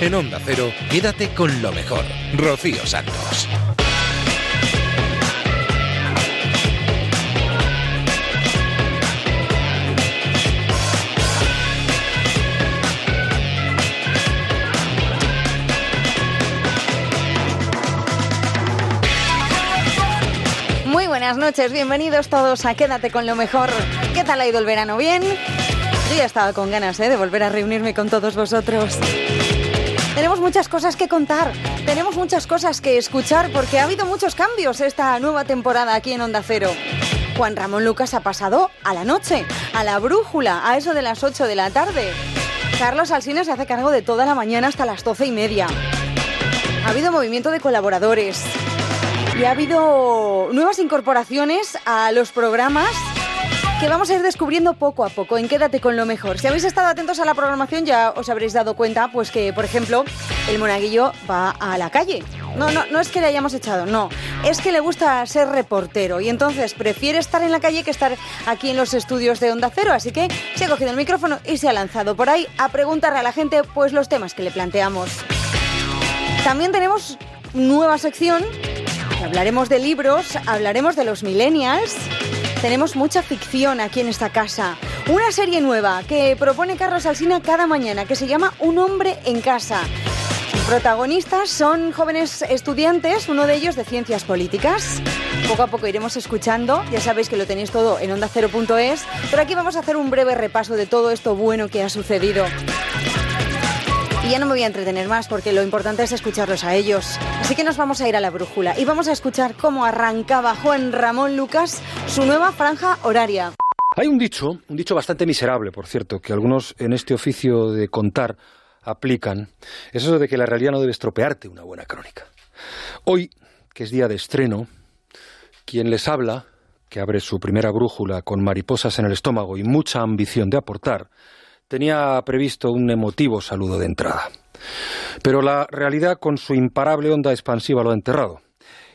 En Onda Cero, quédate con lo mejor. Rocío Santos. Muy buenas noches, bienvenidos todos a Quédate con lo mejor. ¿Qué tal ha ido el verano? ¿Bien? Yo ya estaba con ganas ¿eh? de volver a reunirme con todos vosotros. Tenemos muchas cosas que contar, tenemos muchas cosas que escuchar porque ha habido muchos cambios esta nueva temporada aquí en Onda Cero. Juan Ramón Lucas ha pasado a la noche, a la brújula, a eso de las 8 de la tarde. Carlos Alsina se hace cargo de toda la mañana hasta las 12 y media. Ha habido movimiento de colaboradores y ha habido nuevas incorporaciones a los programas que vamos a ir descubriendo poco a poco en Quédate con lo mejor. Si habéis estado atentos a la programación ya os habréis dado cuenta pues que, por ejemplo, el monaguillo va a la calle. No, no, no es que le hayamos echado, no. Es que le gusta ser reportero y entonces prefiere estar en la calle que estar aquí en los estudios de Onda Cero. Así que se ha cogido el micrófono y se ha lanzado por ahí a preguntarle a la gente pues los temas que le planteamos. También tenemos nueva sección. Hablaremos de libros, hablaremos de los millennials. Tenemos mucha ficción aquí en esta casa. Una serie nueva que propone Carlos Alsina cada mañana que se llama Un hombre en casa. Protagonistas son jóvenes estudiantes, uno de ellos de ciencias políticas. Poco a poco iremos escuchando, ya sabéis que lo tenéis todo en ondacero.es, pero aquí vamos a hacer un breve repaso de todo esto bueno que ha sucedido. Y ya no me voy a entretener más porque lo importante es escucharlos a ellos. Así que nos vamos a ir a la brújula y vamos a escuchar cómo arrancaba Juan Ramón Lucas su nueva franja horaria. Hay un dicho, un dicho bastante miserable, por cierto, que algunos en este oficio de contar aplican. Es eso de que la realidad no debe estropearte una buena crónica. Hoy, que es día de estreno, quien les habla, que abre su primera brújula con mariposas en el estómago y mucha ambición de aportar, tenía previsto un emotivo saludo de entrada. Pero la realidad, con su imparable onda expansiva, lo ha enterrado.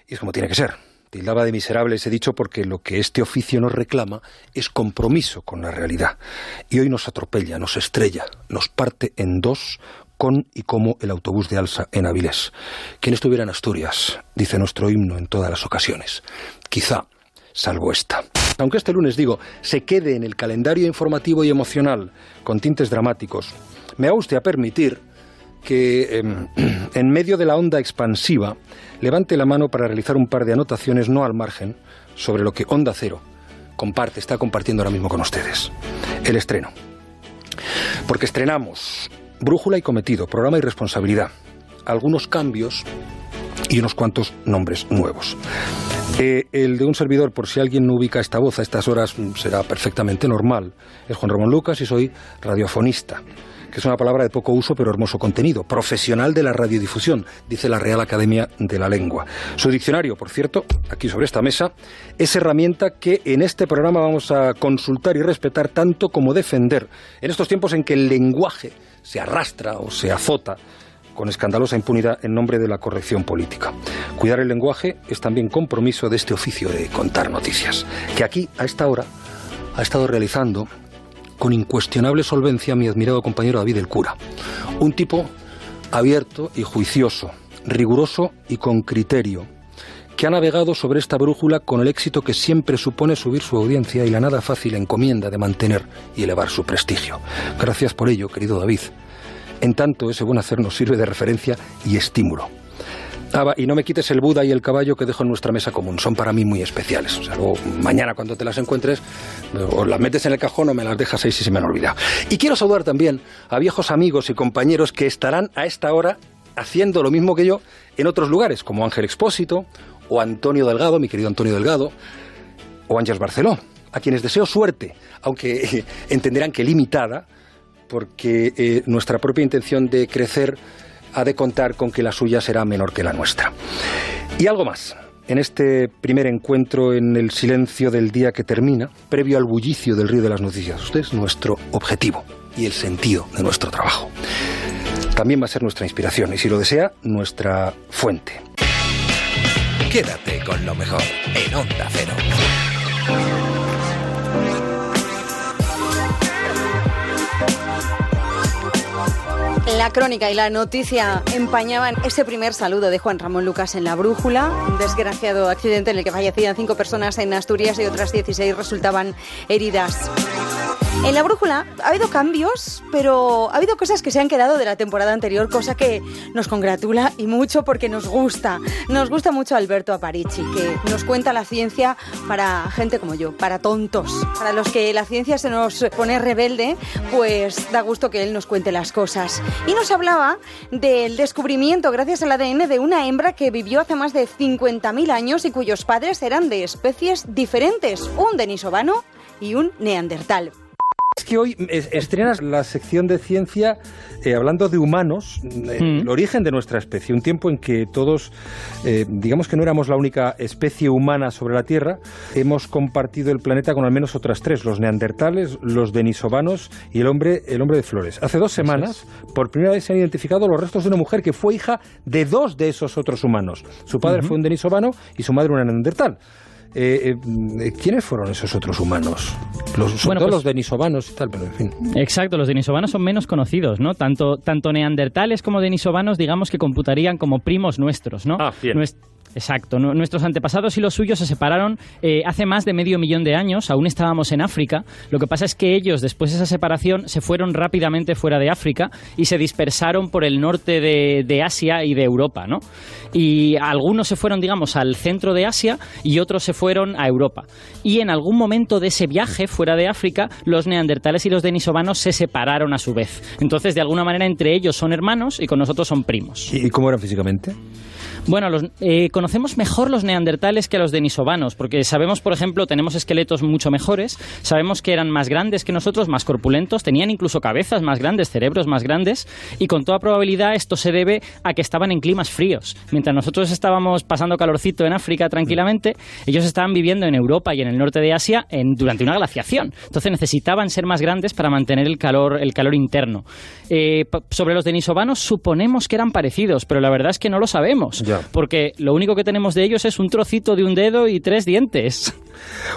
Y es como tiene que ser. Tildaba de miserable ese dicho porque lo que este oficio nos reclama es compromiso con la realidad. Y hoy nos atropella, nos estrella, nos parte en dos con y como el autobús de Alsa en Avilés. Quien estuviera en Asturias, dice nuestro himno en todas las ocasiones. Quizá, salvo esta. Aunque este lunes, digo, se quede en el calendario informativo y emocional con tintes dramáticos, me va usted a permitir que eh, en medio de la onda expansiva levante la mano para realizar un par de anotaciones no al margen sobre lo que Onda Cero comparte, está compartiendo ahora mismo con ustedes. El estreno. Porque estrenamos Brújula y Cometido, Programa y Responsabilidad. Algunos cambios y unos cuantos nombres nuevos. Eh, el de un servidor, por si alguien no ubica esta voz a estas horas, será perfectamente normal. Es Juan Ramón Lucas y soy radiofonista que es una palabra de poco uso pero hermoso contenido, profesional de la radiodifusión, dice la Real Academia de la Lengua. Su diccionario, por cierto, aquí sobre esta mesa, es herramienta que en este programa vamos a consultar y respetar tanto como defender, en estos tiempos en que el lenguaje se arrastra o se azota con escandalosa impunidad en nombre de la corrección política. Cuidar el lenguaje es también compromiso de este oficio de contar noticias, que aquí, a esta hora, ha estado realizando con incuestionable solvencia mi admirado compañero David el Cura. Un tipo abierto y juicioso, riguroso y con criterio, que ha navegado sobre esta brújula con el éxito que siempre supone subir su audiencia y la nada fácil encomienda de mantener y elevar su prestigio. Gracias por ello, querido David. En tanto, ese buen hacer nos sirve de referencia y estímulo. Ah, y no me quites el Buda y el caballo que dejo en nuestra mesa común. Son para mí muy especiales. O sea, luego mañana cuando te las encuentres, o las metes en el cajón o me las dejas ahí si se me han olvidado. Y quiero saludar también a viejos amigos y compañeros que estarán a esta hora haciendo lo mismo que yo en otros lugares, como Ángel Expósito, o Antonio Delgado, mi querido Antonio Delgado, o Ángel Barceló, a quienes deseo suerte, aunque entenderán que limitada, porque eh, nuestra propia intención de crecer ha de contar con que la suya será menor que la nuestra. Y algo más. En este primer encuentro en el silencio del día que termina, previo al bullicio del río de las noticias, usted es nuestro objetivo y el sentido de nuestro trabajo. También va a ser nuestra inspiración y, si lo desea, nuestra fuente. Quédate con lo mejor en Onda Cero. La crónica y la noticia empañaban ese primer saludo de Juan Ramón Lucas en la brújula, un desgraciado accidente en el que fallecían cinco personas en Asturias y otras 16 resultaban heridas. En la brújula ha habido cambios, pero ha habido cosas que se han quedado de la temporada anterior, cosa que nos congratula y mucho porque nos gusta. Nos gusta mucho Alberto Aparici, que nos cuenta la ciencia para gente como yo, para tontos, para los que la ciencia se nos pone rebelde, pues da gusto que él nos cuente las cosas. Y nos hablaba del descubrimiento, gracias al ADN, de una hembra que vivió hace más de 50.000 años y cuyos padres eran de especies diferentes, un denisovano y un neandertal. Es que hoy estrenas la sección de ciencia eh, hablando de humanos, eh, mm. el origen de nuestra especie, un tiempo en que todos, eh, digamos que no éramos la única especie humana sobre la Tierra, hemos compartido el planeta con al menos otras tres, los neandertales, los denisovanos y el hombre, el hombre de flores. Hace dos semanas, por primera vez se han identificado los restos de una mujer que fue hija de dos de esos otros humanos. Su padre fue un denisovano y su madre una neandertal. Eh, eh, ¿quiénes fueron esos otros humanos? Los, sobre todo pues los denisovanos y tal, pero en fin. Exacto, los denisovanos son menos conocidos, ¿no? Tanto, tanto neandertales como denisovanos, digamos que computarían como primos nuestros, ¿no? Ah, bien. Exacto. Nuestros antepasados y los suyos se separaron eh, hace más de medio millón de años. Aún estábamos en África. Lo que pasa es que ellos, después de esa separación, se fueron rápidamente fuera de África y se dispersaron por el norte de, Asia y de Europa, ¿no? Y algunos se fueron, digamos, al centro de Asia y otros se fueron a Europa. Y en algún momento de ese viaje fuera de África, los neandertales y los denisovanos se separaron a su vez. Entonces, de alguna manera, entre ellos son hermanos y con nosotros son primos. ¿Y cómo eran físicamente? Bueno, los, eh, conocemos mejor los neandertales que los denisovanos, porque sabemos, por ejemplo, tenemos esqueletos mucho mejores, sabemos que eran más grandes que nosotros, más corpulentos, tenían incluso cabezas más grandes, cerebros más grandes, y con toda probabilidad esto se debe a que estaban en climas fríos. Mientras nosotros estábamos pasando calorcito en África tranquilamente, ellos estaban viviendo en Europa y en el norte de Asia en, durante una glaciación. Entonces necesitaban ser más grandes para mantener el calor, el calor interno. Eh, sobre los denisovanos suponemos que eran parecidos, pero la verdad es que no lo sabemos porque lo único que tenemos de ellos es un trocito de un dedo y tres dientes.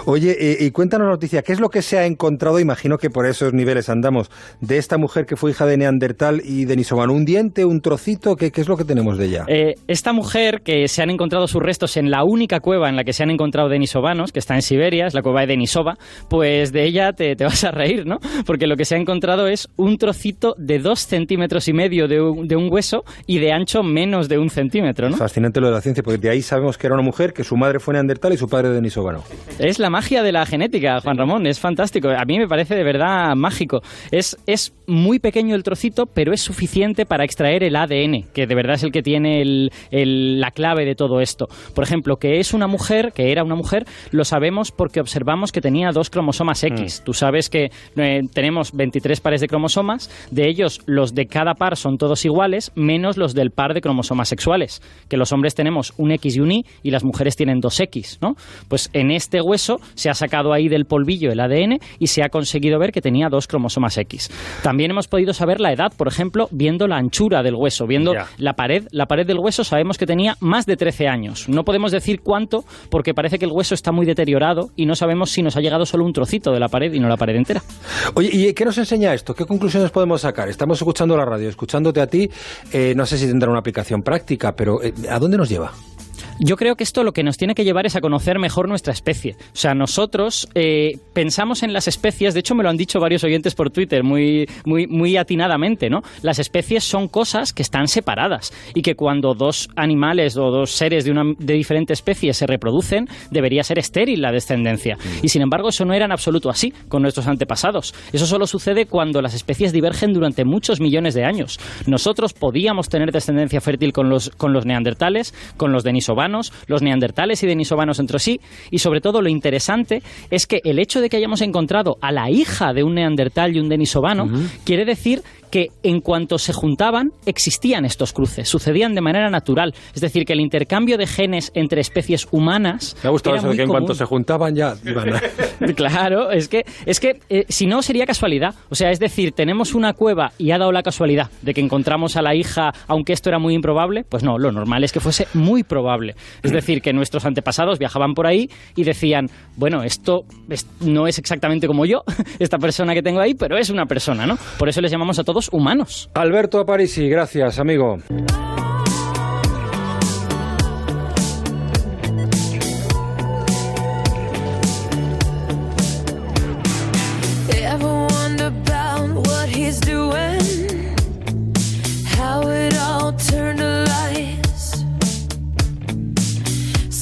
Oye, y, cuéntanos noticia, ¿qué es lo que se ha encontrado? Imagino que por esos niveles andamos, de esta mujer que fue hija de Neandertal y de Denisovano. ¿Un diente, un trocito? ¿Qué, es lo que tenemos de ella? Eh, esta mujer, que se han encontrado sus restos en la única cueva en la que se han encontrado denisovanos, que está en Siberia, es la cueva de Denisova, pues de ella te, vas a reír, ¿no? Porque lo que se ha encontrado es un trocito de dos centímetros y medio de un, hueso y de ancho menos de un centímetro, ¿no? Fascinante lo de la ciencia, porque de ahí sabemos que era una mujer, que su madre fue Neandertal y su padre Denisovano. Es la magia de la genética, Juan Ramón, es fantástico. A mí me parece de verdad mágico. Es, es muy pequeño el trocito, pero es suficiente para extraer el ADN, que de verdad es el que tiene la clave de todo esto. Por ejemplo, que es una mujer, que era una mujer, lo sabemos porque observamos que tenía dos cromosomas X. Mm. Tú sabes que eh, tenemos 23 pares de cromosomas, de ellos los de cada par son todos iguales, menos los del par de cromosomas sexuales, que los hombres tenemos un X y un Y y las mujeres tienen dos X, ¿no? Pues en este hueso se ha sacado ahí del polvillo el ADN y se ha conseguido ver que tenía dos cromosomas X. También hemos podido saber la edad, por ejemplo, viendo la anchura del hueso, viendo la pared, la pared del hueso sabemos que tenía más de 13 años. No podemos decir cuánto porque parece que el hueso está muy deteriorado y no sabemos si nos ha llegado solo un trocito de la pared y no la pared entera. Oye, ¿y qué nos enseña esto? ¿Qué conclusiones podemos sacar? Estamos escuchando la radio, escuchándote a ti, eh, no sé si tendrá una aplicación práctica, pero eh, ¿a dónde nos lleva? Yo creo que esto lo que nos tiene que llevar es a conocer mejor nuestra especie. O sea, nosotros eh, pensamos en las especies, de hecho me lo han dicho varios oyentes por Twitter muy, muy, muy atinadamente, ¿no? Las especies son cosas que están separadas y que cuando dos animales o dos seres de, una, de diferente especie se reproducen, debería ser estéril la descendencia. Y sin embargo, eso no era en absoluto así con nuestros antepasados. Eso solo sucede cuando las especies divergen durante muchos millones de años. Nosotros podíamos tener descendencia fértil con los, con los neandertales, con los denisovanos, los neandertales y denisovanos entre sí, y sobre todo lo interesante es que el hecho de que hayamos encontrado a la hija de un neandertal y un denisovano quiere decir que en cuanto se juntaban existían estos cruces, sucedían de manera natural. Es decir, que el intercambio de genes entre especies humanas. Me ha gustado eso de que en cuanto se juntaban ya claro, es que, es que eh, si no sería casualidad. O sea, es decir, tenemos una cueva y ha dado la casualidad de que encontramos a la hija, aunque esto era muy improbable. Pues no, lo normal es que fuese muy probable. Es decir, que nuestros antepasados viajaban por ahí y decían, bueno, esto no es exactamente como yo, esta persona que tengo ahí, pero es una persona, ¿no? Por eso les llamamos a todos humanos. Alberto Aparici, gracias, amigo.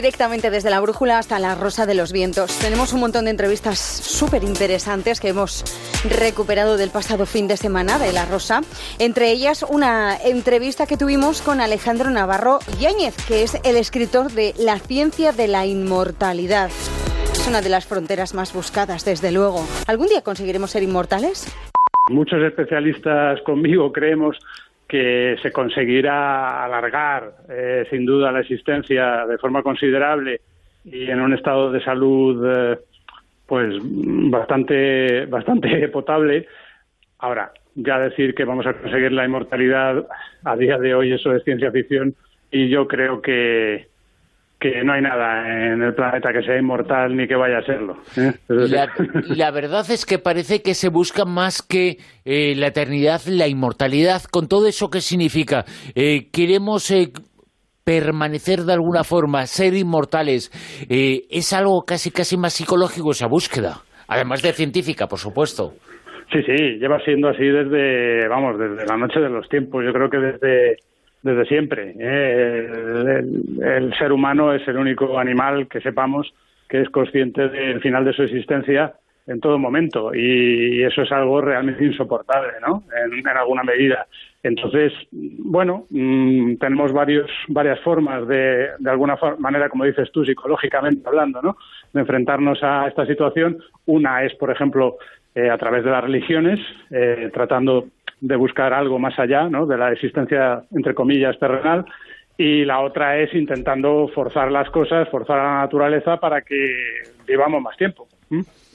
Directamente desde la brújula hasta la Rosa de los Vientos. Tenemos un montón de entrevistas súper interesantes que hemos recuperado del pasado fin de semana de La Rosa. Entre ellas, una entrevista que tuvimos con Alejandro Navarro Yáñez, que es el escritor de La ciencia de la inmortalidad. Es una de las fronteras más buscadas, desde luego. ¿Algún día conseguiremos ser inmortales? Muchos especialistas conmigo creemos que se conseguirá alargar eh, sin duda la existencia de forma considerable y en un estado de salud eh, pues bastante bastante potable. Ahora, ya decir que vamos a conseguir la inmortalidad a día de hoy eso es ciencia ficción y yo creo que que no hay nada en el planeta que sea inmortal ni que vaya a serlo. ¿eh? La, verdad es que parece que se busca más que eh, la eternidad, la inmortalidad, con todo eso que significa. Eh, queremos permanecer de alguna forma, ser inmortales. es algo casi casi más psicológico esa búsqueda. Además de científica, por supuesto. Sí, sí, lleva siendo así desde, vamos, desde la noche de los tiempos. Yo creo que desde, desde siempre. ¿eh? El, ser humano es el único animal que sepamos que es consciente del final de su existencia en todo momento y eso es algo realmente insoportable, ¿no? En, alguna medida. Entonces, bueno, mm, tenemos varios, varias formas de, de alguna manera, como dices tú, psicológicamente hablando, ¿no? De enfrentarnos a esta situación. Una es, por ejemplo, eh, a través de las religiones, eh, tratando de buscar algo más allá ¿no? de la existencia, entre comillas, terrenal, y la otra es intentando forzar las cosas, forzar a la naturaleza para que vivamos más tiempo.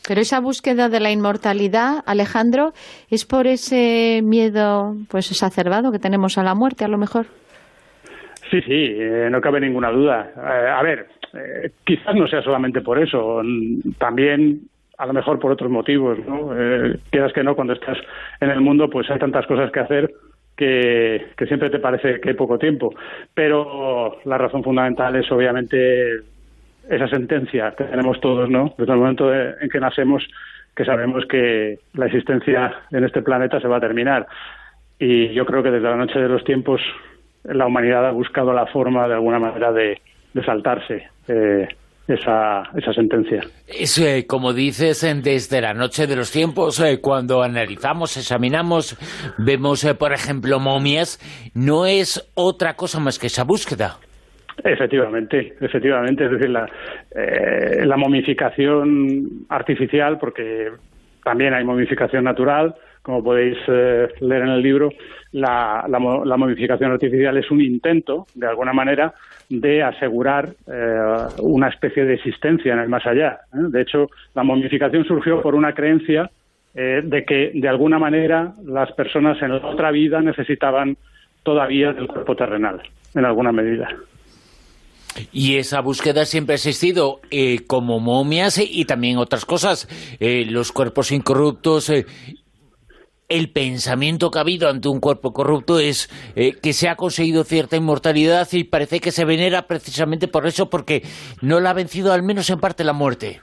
Pero esa búsqueda de la inmortalidad, Alejandro, es por ese miedo pues exacerbado que tenemos a la muerte, a lo mejor. Sí, sí, eh, no cabe ninguna duda. a ver, quizás no sea solamente por eso. También a lo mejor por otros motivos, ¿no? Eh, quieras que no, cuando estás en el mundo, pues hay tantas cosas que hacer que, siempre te parece que hay poco tiempo. Pero la razón fundamental es obviamente esa sentencia que tenemos todos, ¿no? Desde el momento en que nacemos, que sabemos que la existencia en este planeta se va a terminar. Y yo creo que desde la noche de los tiempos la humanidad ha buscado la forma, de alguna manera, de, saltarse. Eh, esa, esa sentencia. Es, eh, como dices, desde la noche de los tiempos, eh, cuando analizamos, examinamos, vemos, eh, por ejemplo, momias, no es otra cosa más que esa búsqueda. Efectivamente, efectivamente, es decir, la, la momificación artificial, porque también hay momificación natural, como podéis leer en el libro, la, la, la, momificación artificial es un intento, de alguna manera, de asegurar eh, una especie de existencia en el más allá. ¿eh? De hecho, la momificación surgió por una creencia eh, de que, de alguna manera, las personas en la otra vida necesitaban todavía del cuerpo terrenal, en alguna medida. Y esa búsqueda siempre ha existido, como momias y también otras cosas. los cuerpos incorruptos el pensamiento que ha habido ante un cuerpo corrupto es eh, que se ha conseguido cierta inmortalidad y parece que se venera precisamente por eso, porque no la ha vencido al menos en parte la muerte.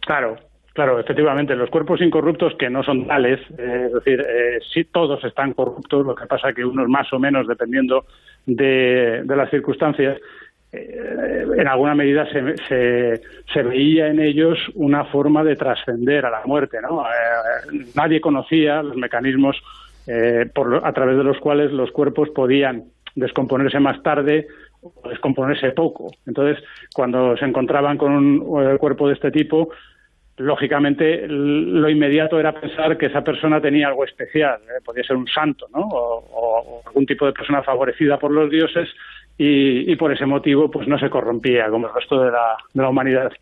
Claro, claro, efectivamente, los cuerpos incorruptos que no son tales, eh, es decir, eh, sí todos están corruptos, lo que pasa que unos más o menos dependiendo de, las circunstancias, en alguna medida se, se, veía en ellos una forma de trascender a la muerte. Eh, nadie conocía los mecanismos eh, a través de los cuales los cuerpos podían descomponerse más tarde o descomponerse poco. Entonces, cuando se encontraban con un cuerpo de este tipo, lógicamente lo inmediato era pensar que esa persona tenía algo especial, podía ser un santo, ¿no? o, algún tipo de persona favorecida por los dioses y, por ese motivo pues no se corrompía como el resto de la, de la humanidad.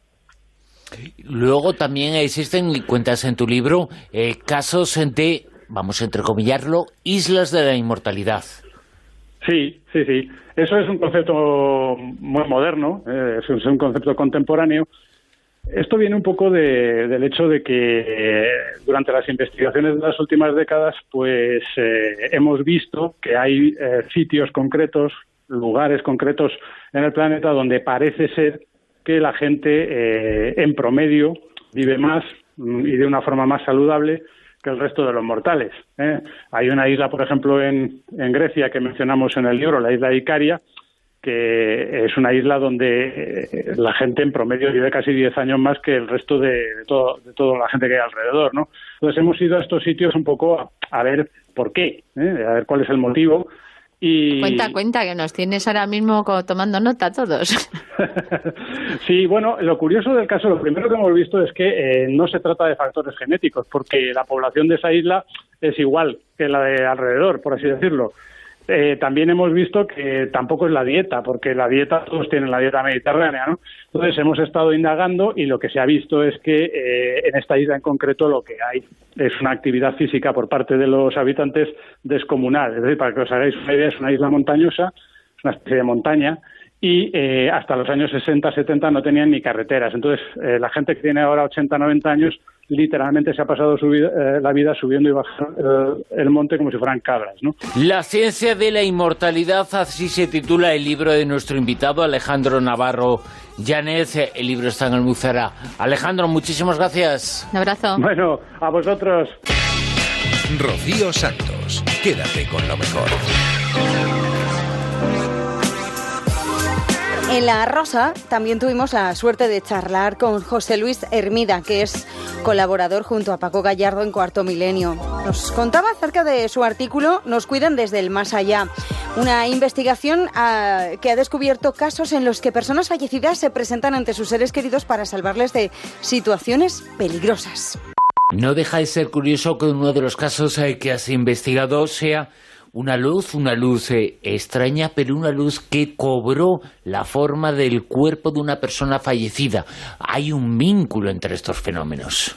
Luego también existen, cuentas en tu libro, eh, casos de, vamos a entrecomillarlo, islas de la inmortalidad. Sí, sí, sí. Eso es un concepto muy moderno, eh, es un concepto contemporáneo. Esto viene un poco del hecho de que durante las investigaciones de las últimas décadas, pues eh, hemos visto que hay sitios concretos lugares concretos en el planeta donde parece ser que la gente eh, en promedio vive más mm, y de una forma más saludable que el resto de los mortales. ¿eh? Hay una isla, por ejemplo, en, Grecia que mencionamos en el libro, la isla de Icaria, que es una isla donde eh, la gente en promedio vive casi 10 años más que el resto de, todo, de toda la gente que hay alrededor. ¿no? Entonces hemos ido a estos sitios un poco a, a ver por qué, a ver cuál es el motivo Cuenta, cuenta, que nos tienes ahora mismo tomando nota todos. sí, bueno, lo curioso del caso, lo primero que hemos visto es que eh, no se trata de factores genéticos, porque la población de esa isla es igual que la de alrededor, por así decirlo. Eh, también hemos visto que tampoco es la dieta, porque la dieta, todos tienen la dieta mediterránea, ¿no? Entonces hemos estado indagando y lo que se ha visto es que eh, en esta isla en concreto lo que hay es una actividad física por parte de los habitantes descomunal. Es decir, para que os hagáis una idea, es una isla montañosa, es una especie de montaña, y eh, hasta los años 60, 70 no tenían ni carreteras. Entonces, la gente que tiene ahora 80, 90 años literalmente se ha pasado su vida, eh, la vida subiendo y bajando eh, el monte como si fueran cabras. ¿no? La ciencia de la inmortalidad, así se titula el libro de nuestro invitado Alejandro Navarro Llanes. El libro está en Almuzara. Alejandro, muchísimas gracias. Un abrazo. Bueno, a vosotros. Rocío Santos, quédate con lo mejor. En La Rosa también tuvimos la suerte de charlar con José Luis Hermida, que es colaborador junto a Paco Gallardo en Cuarto Milenio. Nos contaba acerca de su artículo Nos cuidan desde el más allá, una investigación ah, que ha descubierto casos en los que personas fallecidas se presentan ante sus seres queridos para salvarles de situaciones peligrosas. No deja de ser curioso que uno de los casos eh, que has investigado sea una luz, una luz eh, extraña, pero una luz que cobró la forma del cuerpo de una persona fallecida. Hay un vínculo entre estos fenómenos.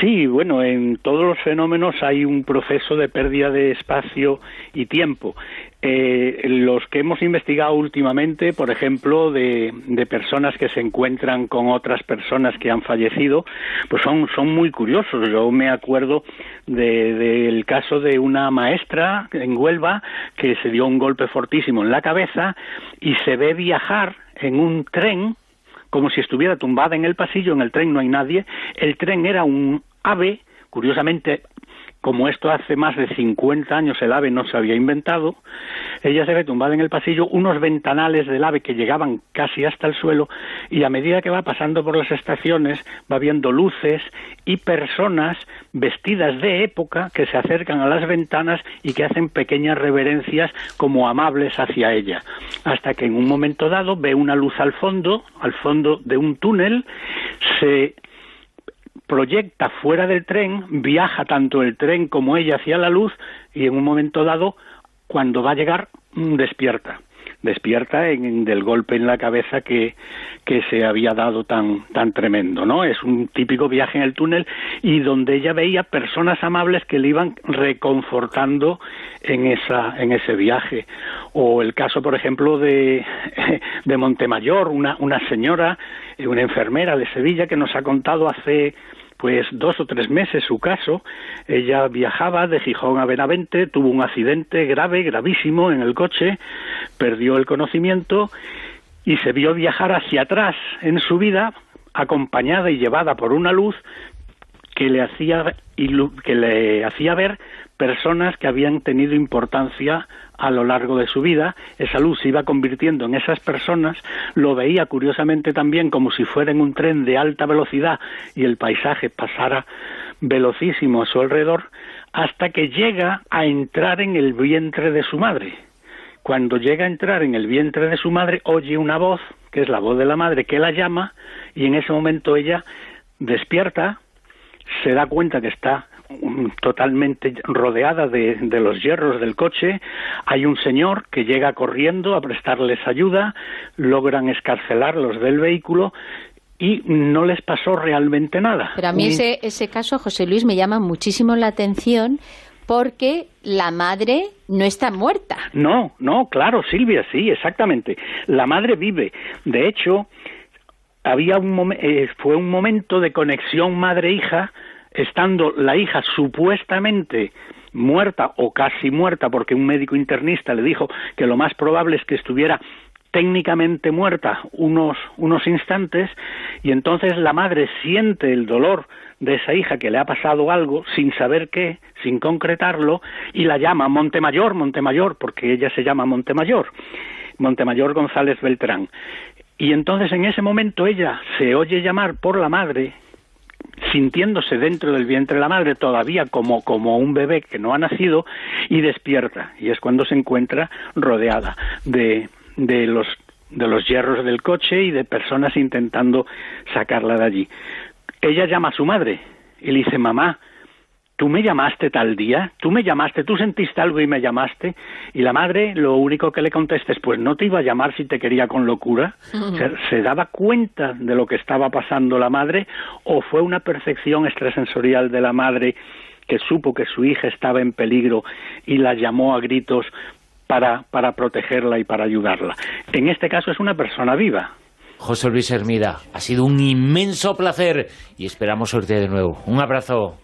Sí, bueno, en todos los fenómenos hay un proceso de pérdida de espacio y tiempo. Eh, los que hemos investigado últimamente, por ejemplo, de, personas que se encuentran con otras personas que han fallecido, pues son, son muy curiosos. Yo me acuerdo del caso de una maestra en Huelva que se dio un golpe fortísimo en la cabeza y se ve viajar en un tren como si estuviera tumbada en el pasillo, en el tren no hay nadie, el tren era un ave, curiosamente como esto hace más de 50 años el ave no se había inventado, ella se ve tumbada en el pasillo, unos ventanales del ave que llegaban casi hasta el suelo y a medida que va pasando por las estaciones va viendo luces y personas vestidas de época que se acercan a las ventanas y que hacen pequeñas reverencias como amables hacia ella, hasta que en un momento dado ve una luz al fondo, al fondo de un túnel, se proyecta fuera del tren, viaja tanto el tren como ella hacia la luz y en un momento dado, cuando va a llegar, mm, despierta. Despierta en, del golpe en la cabeza que, que se había dado tan, tan tremendo, ¿no? Es un típico viaje en el túnel y donde ella veía personas amables que le iban reconfortando en, esa, en ese viaje. O el caso, por ejemplo, de, de Montemayor, una, una señora, una enfermera de Sevilla que nos ha contado hace pues dos o tres meses su caso. Ella viajaba de Gijón a Benavente, tuvo un accidente grave, gravísimo en el coche, perdió el conocimiento y se vio viajar hacia atrás en su vida, acompañada y llevada por una luz que le hacía, que le hacía ver personas que habían tenido importancia a lo largo de su vida, esa luz se iba convirtiendo en esas personas, lo veía curiosamente también como si fuera en un tren de alta velocidad y el paisaje pasara velocísimo a su alrededor, hasta que llega a entrar en el vientre de su madre. Cuando llega a entrar en el vientre de su madre, oye una voz, que es la voz de la madre, que la llama, y en ese momento ella despierta, se da cuenta que está totalmente rodeada de, los hierros del coche. Hay un señor que llega corriendo a prestarles ayuda, logran escarcelarlos del vehículo y no les pasó realmente nada. Pero a mí ese, ese caso, José Luis, me llama muchísimo la atención porque la madre no está muerta. No, no, claro, Silvia, sí, exactamente. La madre vive. De hecho, había un eh, fue un momento de conexión madre-hija estando la hija supuestamente muerta o casi muerta porque un médico internista le dijo que lo más probable es que estuviera técnicamente muerta unos, unos instantes y entonces la madre siente el dolor de esa hija que le ha pasado algo sin saber qué, sin concretarlo, y la llama Montemayor, Montemayor, porque ella se llama Montemayor, Montemayor González Beltrán. Y entonces en ese momento ella se oye llamar por la madre sintiéndose dentro del vientre de la madre todavía como, como un bebé que no ha nacido y despierta y es cuando se encuentra rodeada de, de los de los hierros del coche y de personas intentando sacarla de allí. Ella llama a su madre y le dice, mamá, tú me llamaste tal día, tú me llamaste, tú sentiste algo y me llamaste, y la madre lo único que le contestes, pues no te iba a llamar si te quería con locura, se, daba cuenta de lo que estaba pasando la madre, o fue una percepción extrasensorial de la madre que supo que su hija estaba en peligro y la llamó a gritos para, para protegerla y para ayudarla. En este caso es una persona viva. José Luis Hermida, ha sido un inmenso placer y esperamos suerte de nuevo. Un abrazo.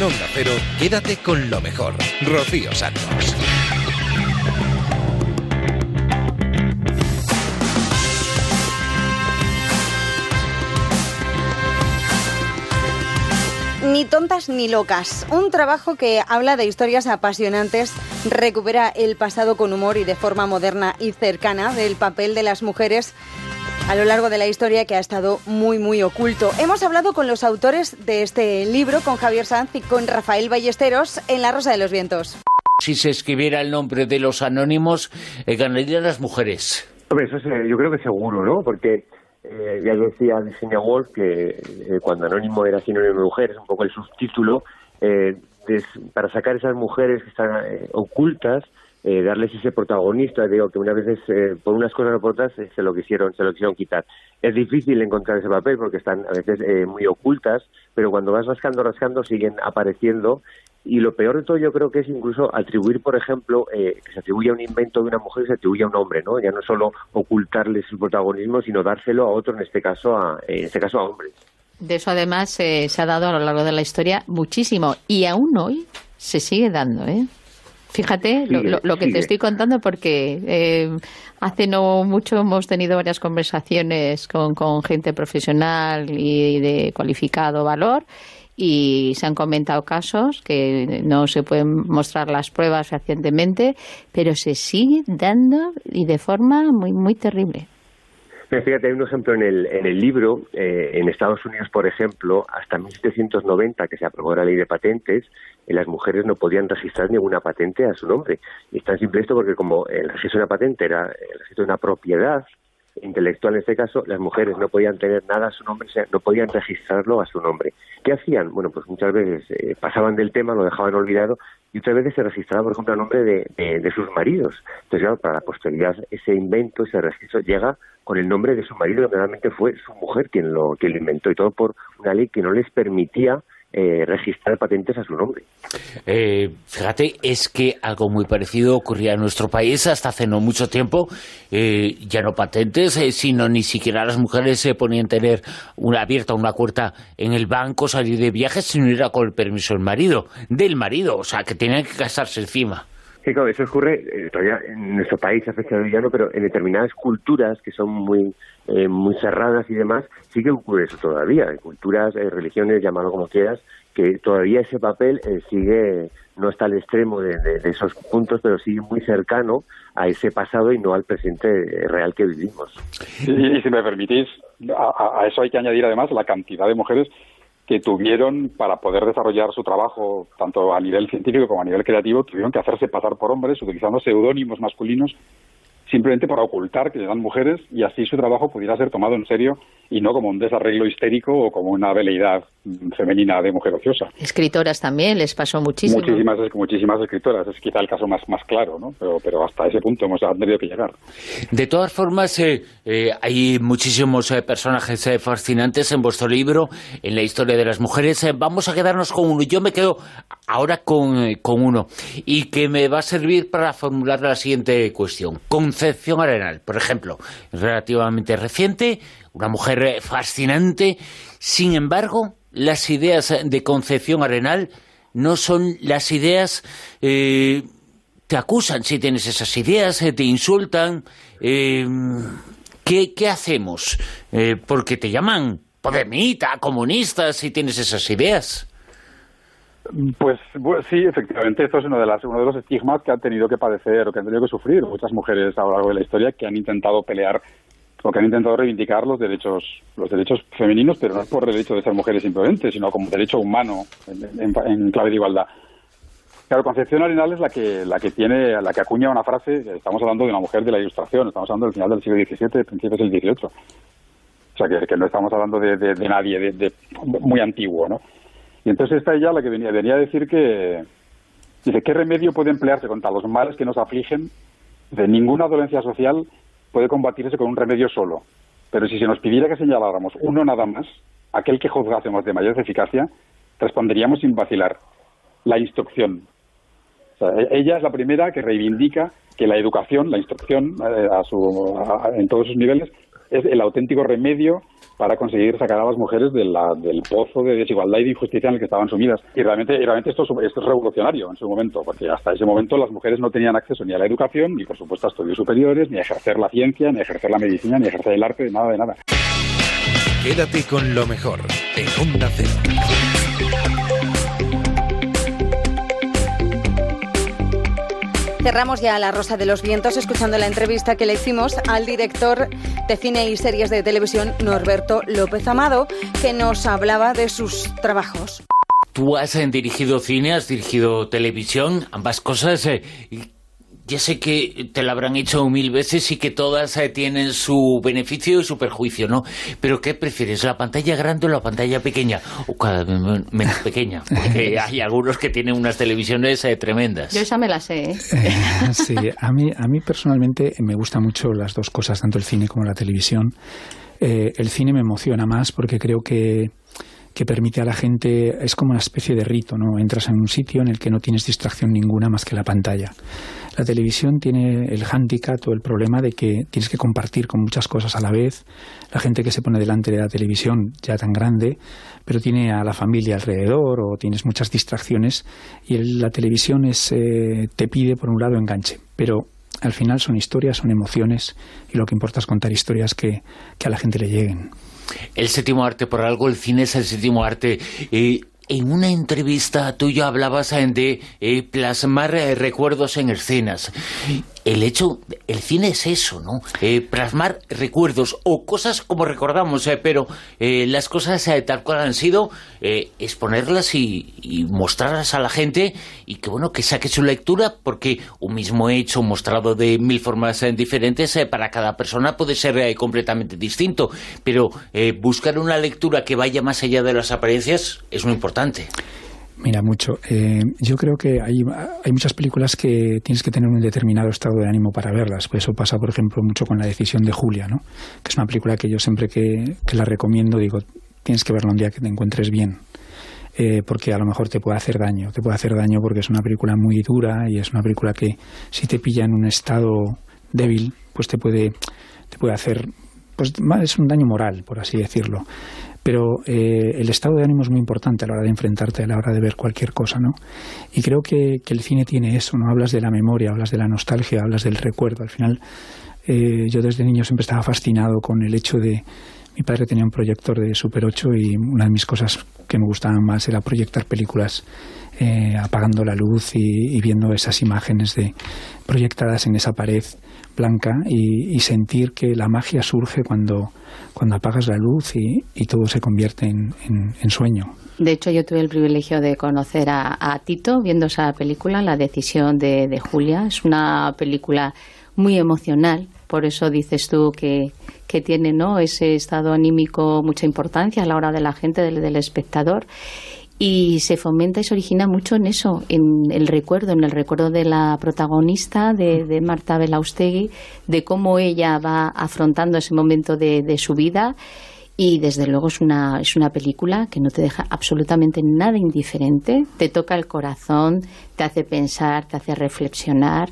En quédate con lo mejor. Rocío Santos. Ni tontas ni locas. Un trabajo que habla de historias apasionantes, recupera el pasado con humor y de forma moderna y cercana del papel de las mujeres a lo largo de la historia que ha estado muy, muy oculto. Hemos hablado con los autores de este libro, con Javier Sanz y con Rafael Ballesteros en La Rosa de los Vientos. Si se escribiera el nombre de los anónimos, eh, ganarían las mujeres. Hombre, eso es, eh, yo creo que seguro, ¿no? Porque eh, ya decía Virginia Woolf que eh, cuando Anónimo era sinónimo de mujer, es un poco el subtítulo, eh, para sacar esas mujeres que están ocultas eh, darles ese protagonista, digo que unas veces eh, por unas cosas o por otras eh, se lo quisieron, se lo quisieron quitar. Es difícil encontrar ese papel porque están a veces eh, muy ocultas, pero cuando vas rascando, rascando siguen apareciendo y lo peor de todo yo creo que es incluso atribuir, por ejemplo, eh, que se atribuya un invento de una mujer se atribuye a un hombre, ¿no? Ya no solo ocultarle su protagonismo, sino dárselo a otro, en este caso a, en este caso a hombres. De eso además se ha dado a lo largo de la historia muchísimo y aún hoy se sigue dando, ¿eh? Fíjate lo, Sigue, lo- lo que te estoy contando porque eh, hace no mucho hemos tenido varias conversaciones con, con gente profesional y de cualificado valor y se han comentado casos que no se pueden mostrar las pruebas fehacientemente, pero se sigue dando y de forma muy muy terrible. Fíjate, hay un ejemplo en el, en el libro. eh, en Estados Unidos, por ejemplo, hasta 1790, que se aprobó la ley de patentes, eh, las mujeres no podían registrar ninguna patente a su nombre. Y es tan simple esto porque como el registro de una patente era el registro de una propiedad intelectual en este caso, las mujeres no podían tener nada a su nombre, o sea, no podían registrarlo a su nombre. ¿Qué hacían? Bueno, pues muchas veces eh, pasaban del tema, lo dejaban olvidado y otras veces se registraba, por ejemplo, a nombre de, de- de sus maridos. Entonces, claro, para la posteridad, ese invento, ese registro llega con el nombre de su marido, que realmente fue su mujer quien lo, quien lo inventó, y todo por una ley que no les permitía eh, registrar patentes a su nombre. Eh, fíjate, es que algo muy parecido ocurría en nuestro país hasta hace no mucho tiempo. Eh, ya no patentes, eh, sino ni siquiera las mujeres se ponían a tener una abierta una cuenta en el banco, salir de viajes, sino era con el permiso del marido, del marido, o sea, que tenían que casarse encima. Sí, claro, eso ocurre eh, todavía en nuestro país, a fecha de hoy ya no, pero en determinadas culturas que son muy eh, muy cerradas y demás, sí que ocurre eso todavía. En culturas, religiones, llámalo como quieras, que todavía ese papel eh, sigue, no está al extremo de, esos puntos, pero sigue muy cercano a ese pasado y no al presente real que vivimos. Y, y si me permitís, a- a eso hay que añadir además la cantidad de mujeres que tuvieron para poder desarrollar su trabajo, tanto a nivel científico como a nivel creativo, tuvieron que hacerse pasar por hombres utilizando seudónimos masculinos simplemente para ocultar que eran mujeres y así su trabajo pudiera ser tomado en serio y no como un desarreglo histérico o como una veleidad femenina de mujer ociosa. Escritoras también les pasó muchísimo. Muchísimas, muchísimas escritoras, es quizá el caso más, más claro, ¿no? Pero, pero hasta ese punto hemos tenido que llegar. De todas formas, eh, eh, hay muchísimos eh, personajes eh, fascinantes en vuestro libro, en la historia de las mujeres. Eh, vamos a quedarnos con uno. Yo me quedo ahora con, eh, con uno y que me va a servir para formular la siguiente cuestión. Concepción Arenal, por ejemplo, relativamente reciente, una mujer fascinante. Sin embargo, las ideas de Concepción Arenal no son las ideas... eh, te acusan si tienes esas ideas, eh, te insultan. eh, ¿qué, qué hacemos? Eh, porque te llaman podemita, comunista, si tienes esas ideas. Pues sí, efectivamente, esto es uno de, las, uno de los estigmas que han tenido que padecer o que han tenido que sufrir muchas mujeres a lo largo de la historia que han intentado pelear o que han intentado reivindicar los derechos los derechos femeninos, pero no por derecho de ser mujeres simplemente, sino como derecho humano en, en- clave de igualdad. Claro, Concepción Arenal es la que, la que tiene, la que acuña una frase, estamos hablando de una mujer de la Ilustración, estamos hablando del final del siglo XVII, principios del XVIII. O sea, que, no estamos hablando de, de- nadie, de- muy antiguo, ¿no? Y entonces está ella la que venía, venía a decir que, dice, ¿qué remedio puede emplearse contra los males que nos afligen? De ninguna dolencia social puede combatirse con un remedio solo. Pero si se nos pidiera que señaláramos uno nada más, aquel que juzgásemos de mayor eficacia, responderíamos sin vacilar, la instrucción. E- ella es la primera que reivindica que la educación, la instrucción eh, a su- en todos sus niveles, es el auténtico remedio para conseguir sacar a las mujeres del pozo de desigualdad y de injusticia en el que estaban sumidas. Y realmente, realmente esto, es, revolucionario en su momento, porque hasta ese momento las mujeres no tenían acceso ni a la educación, ni por supuesto a estudios superiores, ni a ejercer la ciencia, ni a ejercer la medicina, ni a ejercer el arte, nada de nada. Quédate con lo mejor en Onda. Cerramos ya La Rosa de los Vientos escuchando la entrevista que le hicimos al director de cine y series de televisión Norberto López Amado, que nos hablaba de sus trabajos. Tú has eh, dirigido cine, has dirigido televisión, ambas cosas. eh, ya sé que te lo habrán hecho mil veces y que todas eh, tienen su beneficio y su perjuicio, ¿no? Pero ¿qué prefieres, la pantalla grande o la pantalla pequeña? O cada vez men- menos pequeña, porque hay algunos que tienen unas televisiones eh, tremendas. Yo esa me la sé, ¿eh? sí, a mí, a mí personalmente me gustan mucho las dos cosas, tanto el cine como la televisión. Eh, el cine me emociona más porque creo que, que permite a la gente, es como una especie de rito, ¿no? Entras en un sitio en el que no tienes distracción ninguna más que la pantalla. La televisión tiene el hándicap o el problema de que tienes que compartir con muchas cosas a la vez. La gente que se pone delante de la televisión, ya tan grande, pero tiene a la familia alrededor o tienes muchas distracciones y el- la televisión es, eh, te pide, por un lado, enganche. Pero al final son historias, son emociones y lo que importa es contar historias que, que a la gente le lleguen. El séptimo arte, por algo el cine es el séptimo arte. Eh, en una entrevista tuya hablabas de eh, plasmar eh, recuerdos en escenas. El hecho, el cine es eso, ¿no? Eh, plasmar recuerdos o cosas como recordamos, eh, pero eh, las cosas eh, tal cual han sido, eh, exponerlas y, y mostrarlas a la gente y que bueno, que saque su lectura, porque un mismo hecho mostrado de mil formas eh, diferentes para cada persona puede ser completamente distinto, pero buscar una lectura que vaya más allá de las apariencias es muy importante. Mira, mucho. Eh, yo creo que hay, muchas películas que tienes que tener un determinado estado de ánimo para verlas. Pues eso pasa, por ejemplo, mucho con La decisión de Julia, ¿no? Que es una película que yo siempre que, que la recomiendo digo, tienes que verla un día que te encuentres bien. Eh, porque a lo mejor te puede hacer daño. Te puede hacer daño porque es una película muy dura y es una película que si te pilla en un estado débil, pues te puede, te puede hacer, pues es un daño moral, por así decirlo. Pero eh, el estado de ánimo es muy importante a la hora de enfrentarte, a la hora de ver cualquier cosa, ¿no? Y creo que, el cine tiene eso, ¿no? Hablas de la memoria, hablas de la nostalgia, hablas del recuerdo. Al final, eh, yo desde niño siempre estaba fascinado con el hecho de... Mi padre tenía un proyector de Super 8 y una de mis cosas que me gustaban más era proyectar películas eh, apagando la luz y, y viendo esas imágenes de proyectadas en esa pared blanca y, sentir que la magia surge cuando, cuando apagas la luz y, todo se convierte en, en- en sueño. De hecho, yo tuve el privilegio de conocer a, a Tito viendo esa película, La decisión de, Julia. Es una película muy emocional, por eso dices tú que, que tiene ¿no? ese estado anímico mucha importancia a la hora de la gente, del espectador. Y se fomenta y se origina mucho en eso, en el recuerdo, en el recuerdo de la protagonista, de, de Marta Belaustegui, de cómo ella va afrontando ese momento de, de su vida y desde luego es una, es una película que no te deja absolutamente nada indiferente, te toca el corazón, te hace pensar, te hace reflexionar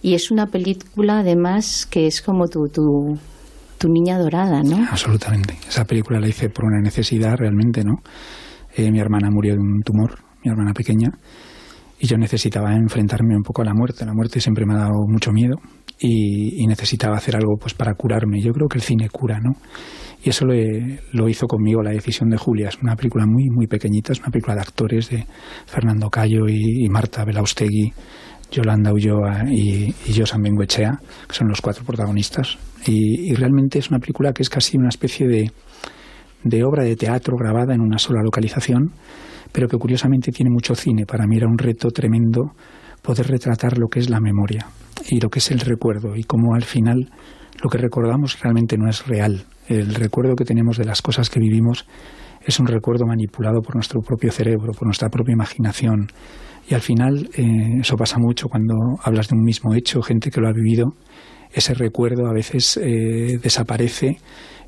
y es una película además que es como tu, tu, tu niña dorada, ¿no? Absolutamente. Esa película la hice por una necesidad realmente, ¿no? Eh, mi hermana murió de un tumor, mi hermana pequeña, y yo necesitaba enfrentarme un poco a la muerte. La muerte siempre me ha dado mucho miedo y, y necesitaba hacer algo pues para curarme. Yo creo que el cine cura, ¿no? Y eso lo, lo hizo conmigo La decisión de Julia. Es una película muy, muy pequeñita, es una película de actores de Fernando Cayo y, y Marta Belaustegui, Yolanda Ulloa y, y Josan Benguechea, que son los cuatro protagonistas. Y, y realmente es una película que es casi una especie de, de obra de teatro grabada en una sola localización, pero que curiosamente tiene mucho cine. Para mí era un reto tremendo poder retratar lo que es la memoria y lo que es el recuerdo y cómo al final lo que recordamos realmente no es real. El recuerdo que tenemos de las cosas que vivimos es un recuerdo manipulado por nuestro propio cerebro, por nuestra propia imaginación. Y al final eh, eso pasa mucho cuando hablas de un mismo hecho, gente que lo ha vivido, ese recuerdo a veces eh, desaparece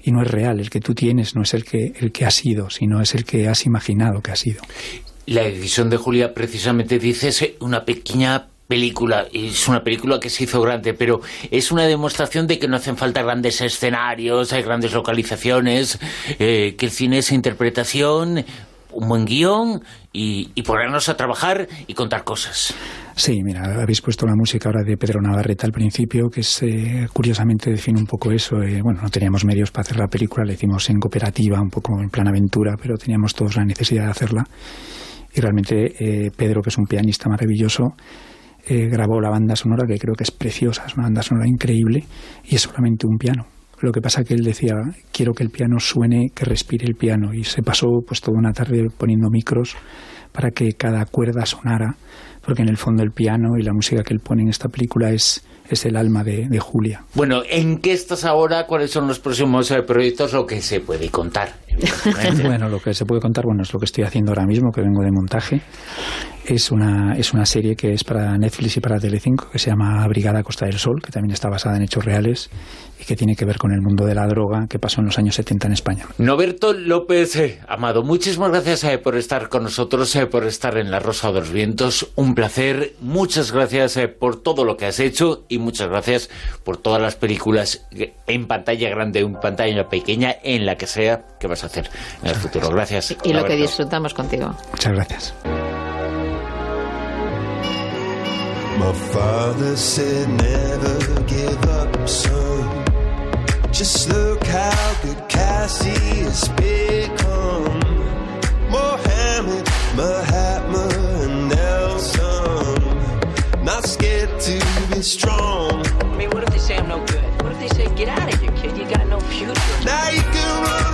y no es real. El que tú tienes no es el que, el que ha sido, sino es el que has imaginado que ha sido. La decisión de Julia, precisamente dices, eh, una pequeña película, es una película que se hizo grande, pero es una demostración de que no hacen falta grandes escenarios, hay grandes localizaciones, eh, que el cine es interpretación, un buen guion y, y ponernos a trabajar y contar cosas. Sí, mira, habéis puesto la música ahora de Pedro Navarrete al principio, que es, eh, curiosamente define un poco eso. eh, bueno, no teníamos medios para hacer la película, la hicimos en cooperativa, un poco en plan aventura, pero teníamos todos la necesidad de hacerla. Y realmente eh, Pedro, que es un pianista maravilloso, eh, grabó la banda sonora, que creo que es preciosa, es una banda sonora increíble, y es solamente un piano. Lo que pasa que él decía, quiero que el piano suene, que respire el piano, y se pasó pues toda una tarde poniendo micros para que cada cuerda sonara, porque en el fondo el piano y la música que él pone en esta película es, es el alma de, de Julia. Bueno, ¿en qué estás ahora? ¿Cuáles son los próximos eh, proyectos? Lo que se puede contar. Bueno, lo que se puede contar, bueno, es lo que estoy haciendo ahora mismo, que vengo de montaje. Es una, es una serie que es para Netflix y para Telecinco, que se llama Brigada Costa del Sol, que también está basada en hechos reales y que tiene que ver con el mundo de la droga que pasó en los años 70 en España. Noberto López eh, Amado, muchísimas gracias eh, por estar con nosotros, eh, por estar en La Rosa de los Vientos. Un placer. Muchas gracias eh, por todo lo que has hecho y muchas gracias por todas las películas en pantalla grande o en pantalla pequeña, en la que sea, que vas a hacer en el futuro. Gracias. Y lo que disfrutamos contigo. Muchas gracias. My father said never give up, son. Just look how good Cassie has become. Mohammed, Mahatma, and Nelson. Not scared to be strong. I mean, what if they say I'm no good? What if they say, get out of here, kid? You got no future? Now you can run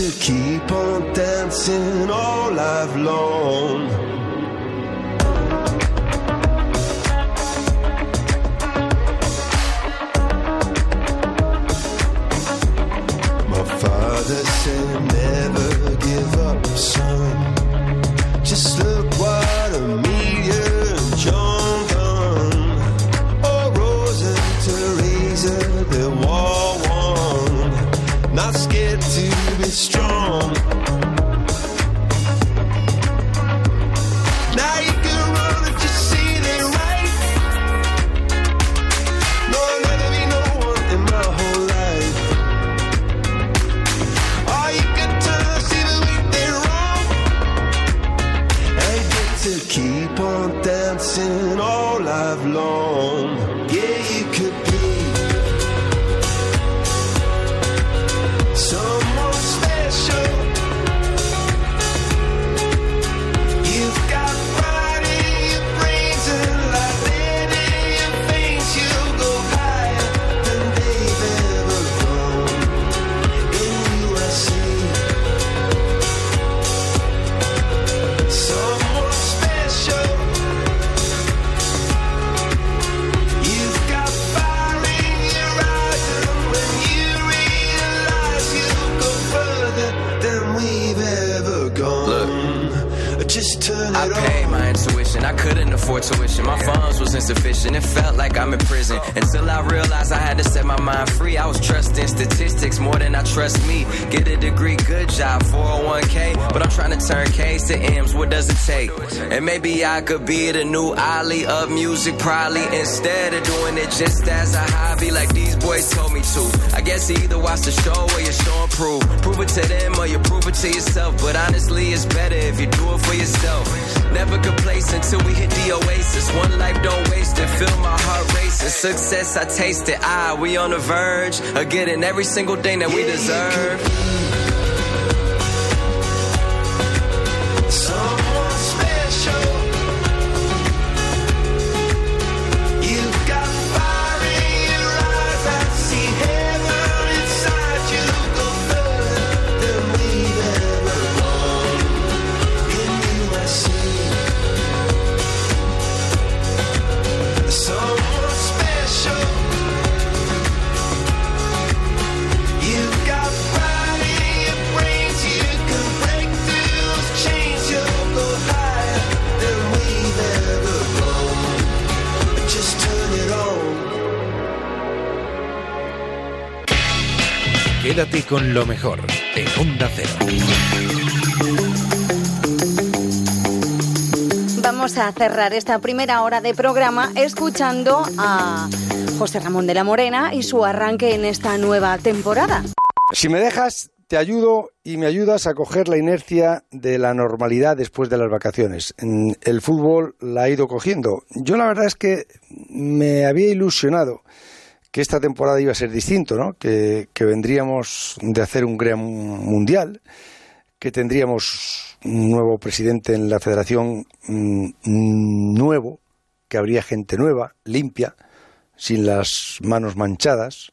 to keep on dancing all life long. My father said never give up, son. To keep on dancing all life long. Couldn't afford tuition. My funds was insufficient. It felt like I'm in prison. Until I realized I had to set my mind free. I was trusting statistics more than I trust me. Get a degree, good job, 401k. But I'm trying to turn K's to M's. What does it take? And maybe I could be the new Ali of music, probably. Instead of doing it just as a hobby, like these boys told me to. I guess either watch the show or you show and prove. Prove it to them or you prove it to yourself. But honestly, it's better if you do it for yourself. Never complacent till we hit the oasis. One life, don't waste it. Feel my heart racing. Success, I taste it. Ah, we on the verge of getting every single thing that we deserve. Quédate con lo mejor en Onda Cero. Vamos a cerrar esta primera hora de programa escuchando a José Ramón de la Morena y su arranque en esta nueva temporada. Si me dejas, te ayudo y me ayudas a coger la inercia de la normalidad después de las vacaciones. El fútbol la ha ido cogiendo. Yo la verdad es que me había ilusionado que esta temporada iba a ser distinto, ¿no? Que, que vendríamos de hacer un gran mundial, que tendríamos un nuevo presidente en la federación mm, nuevo, que habría gente nueva, limpia, sin las manos manchadas,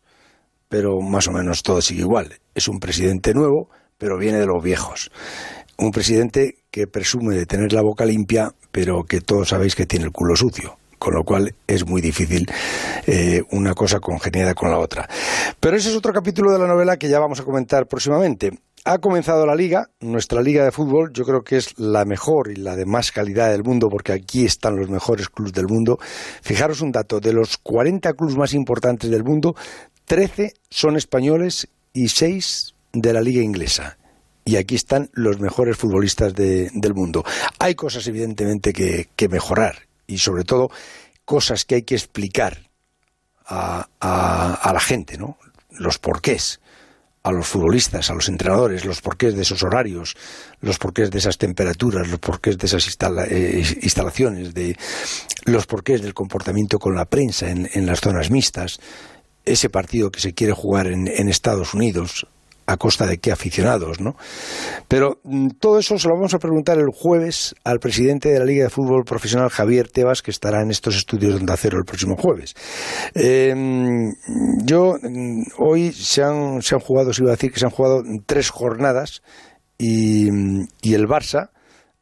pero más o menos todo sigue igual. Es un presidente nuevo, pero viene de los viejos. Un presidente que presume de tener la boca limpia, pero que todos sabéis que tiene el culo sucio. Con lo cual es muy difícil eh, una cosa congeniada con la otra. Pero ese es otro capítulo de la novela que ya vamos a comentar próximamente. Ha comenzado la liga, nuestra liga de fútbol, yo creo que es la mejor y la de más calidad del mundo, porque aquí están los mejores clubes del mundo. Fijaros un dato, de los 40 clubes más importantes del mundo, 13 son españoles y 6 de la liga inglesa. Y aquí están los mejores futbolistas de- del mundo. Hay cosas, evidentemente, que, que mejorar y, sobre todo, cosas que hay que explicar a, a- a la gente, ¿no? Los porqués a los futbolistas, a los entrenadores, los porqués de esos horarios, los porqués de esas temperaturas, los porqués de esas eh, instalaciones, de los porqués del comportamiento con la prensa en, en las zonas mixtas, ese partido que se quiere jugar en, en Estados Unidos, a costa de qué aficionados, ¿no? Pero mm, todo eso se lo vamos a preguntar el jueves al presidente de la Liga de Fútbol Profesional, Javier Tebas, que estará en estos estudios de Onda Cero el próximo jueves. Eh, yo, mm, hoy se han, se han jugado, se iba a decir que se han jugado tres jornadas y, y el Barça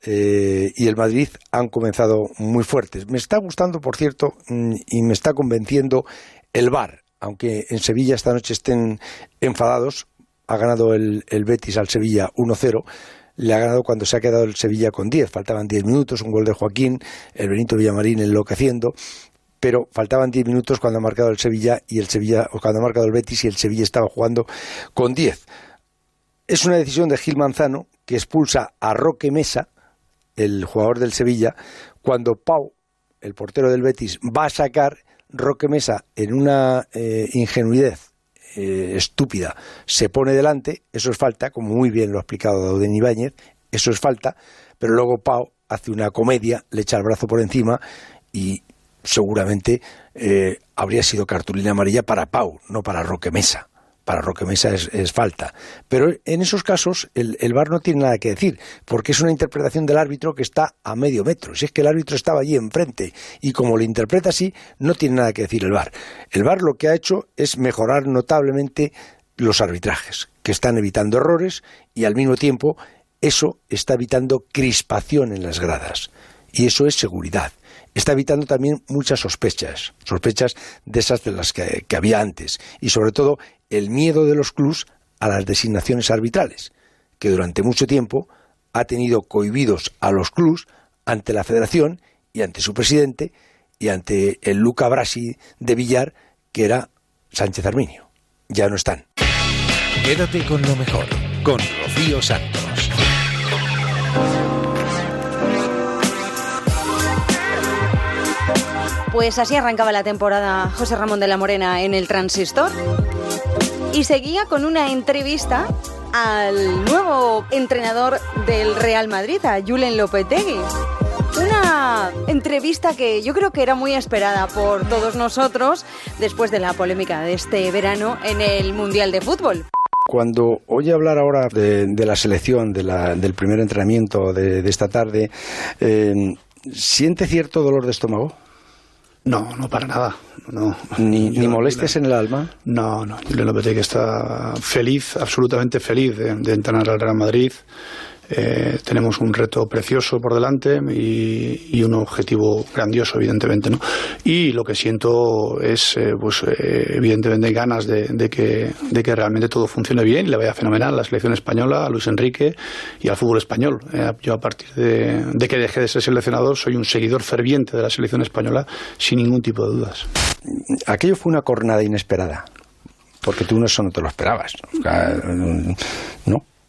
eh, y el Madrid han comenzado muy fuertes. Me está gustando, por cierto, mm, y me está convenciendo el VAR, aunque en Sevilla esta noche estén enfadados, ha ganado el, el Betis al Sevilla 1-0. Le ha ganado cuando se ha quedado el Sevilla con 10. Faltaban 10 minutos, un gol de Joaquín, el Benito Villamarín enloqueciendo. Pero faltaban 10 minutos cuando ha marcado el Sevilla y el Sevilla, o cuando ha marcado el Betis y el Sevilla estaba jugando con 10. Es una decisión de Gil Manzano que expulsa a Roque Mesa, el jugador del Sevilla, cuando Pau, el portero del Betis, va a sacar Roque Mesa en una eh, ingenuidad eh, estúpida, se pone delante, eso es falta, como muy bien lo ha explicado Dauden Ibáñez, eso es falta, pero luego Pau hace una comedia, le echa el brazo por encima y seguramente eh, habría sido cartulina amarilla para Pau, no para Roque Mesa. Para Roque Mesa es, es falta. Pero en esos casos el, el VAR no tiene nada que decir, porque es una interpretación del árbitro que está a medio metro. Si es que el árbitro estaba allí enfrente y como lo interpreta así, no tiene nada que decir el VAR. El VAR lo que ha hecho es mejorar notablemente los arbitrajes, que están evitando errores y al mismo tiempo eso está evitando crispación en las gradas. Y eso es seguridad está evitando también muchas sospechas, sospechas de esas de las que, había antes, y sobre todo el miedo de los clubs a las designaciones arbitrales, que durante mucho tiempo ha tenido cohibidos a los clubs ante la federación y ante su presidente y ante el Luca Brasi de Villar, que era Sánchez Arminio. Ya no están. Quédate con lo mejor, con Rocío Santos. Pues así arrancaba la temporada José Ramón de la Morena en el Transistor. Y seguía con una entrevista al nuevo entrenador del Real Madrid, a Julen Lopetegui. Una entrevista que yo creo que era muy esperada por todos nosotros después de la polémica de este verano en el Mundial de Fútbol. Cuando oye hablar ahora de, la selección, del primer entrenamiento de, de esta tarde, eh, ¿siente cierto dolor de estómago? No, no para nada. No. ¿Ni, ni molestias en el alma? No, no. Julen Lopetegui está feliz, absolutamente feliz de, de entrenar al Real Madrid. Eh, tenemos un reto precioso por delante y, un objetivo grandioso, evidentemente. ¿no? Y lo que siento es, eh, pues, eh, evidentemente, ganas de, que, de que realmente todo funcione bien y le vaya fenomenal a la selección española, a Luis Enrique y al fútbol español. Eh, yo, a partir de, de que dejé de ser seleccionador, soy un seguidor ferviente de la selección española sin ningún tipo de dudas. Aquello fue una cornada inesperada, porque tú no eso no te lo esperabas. O sea,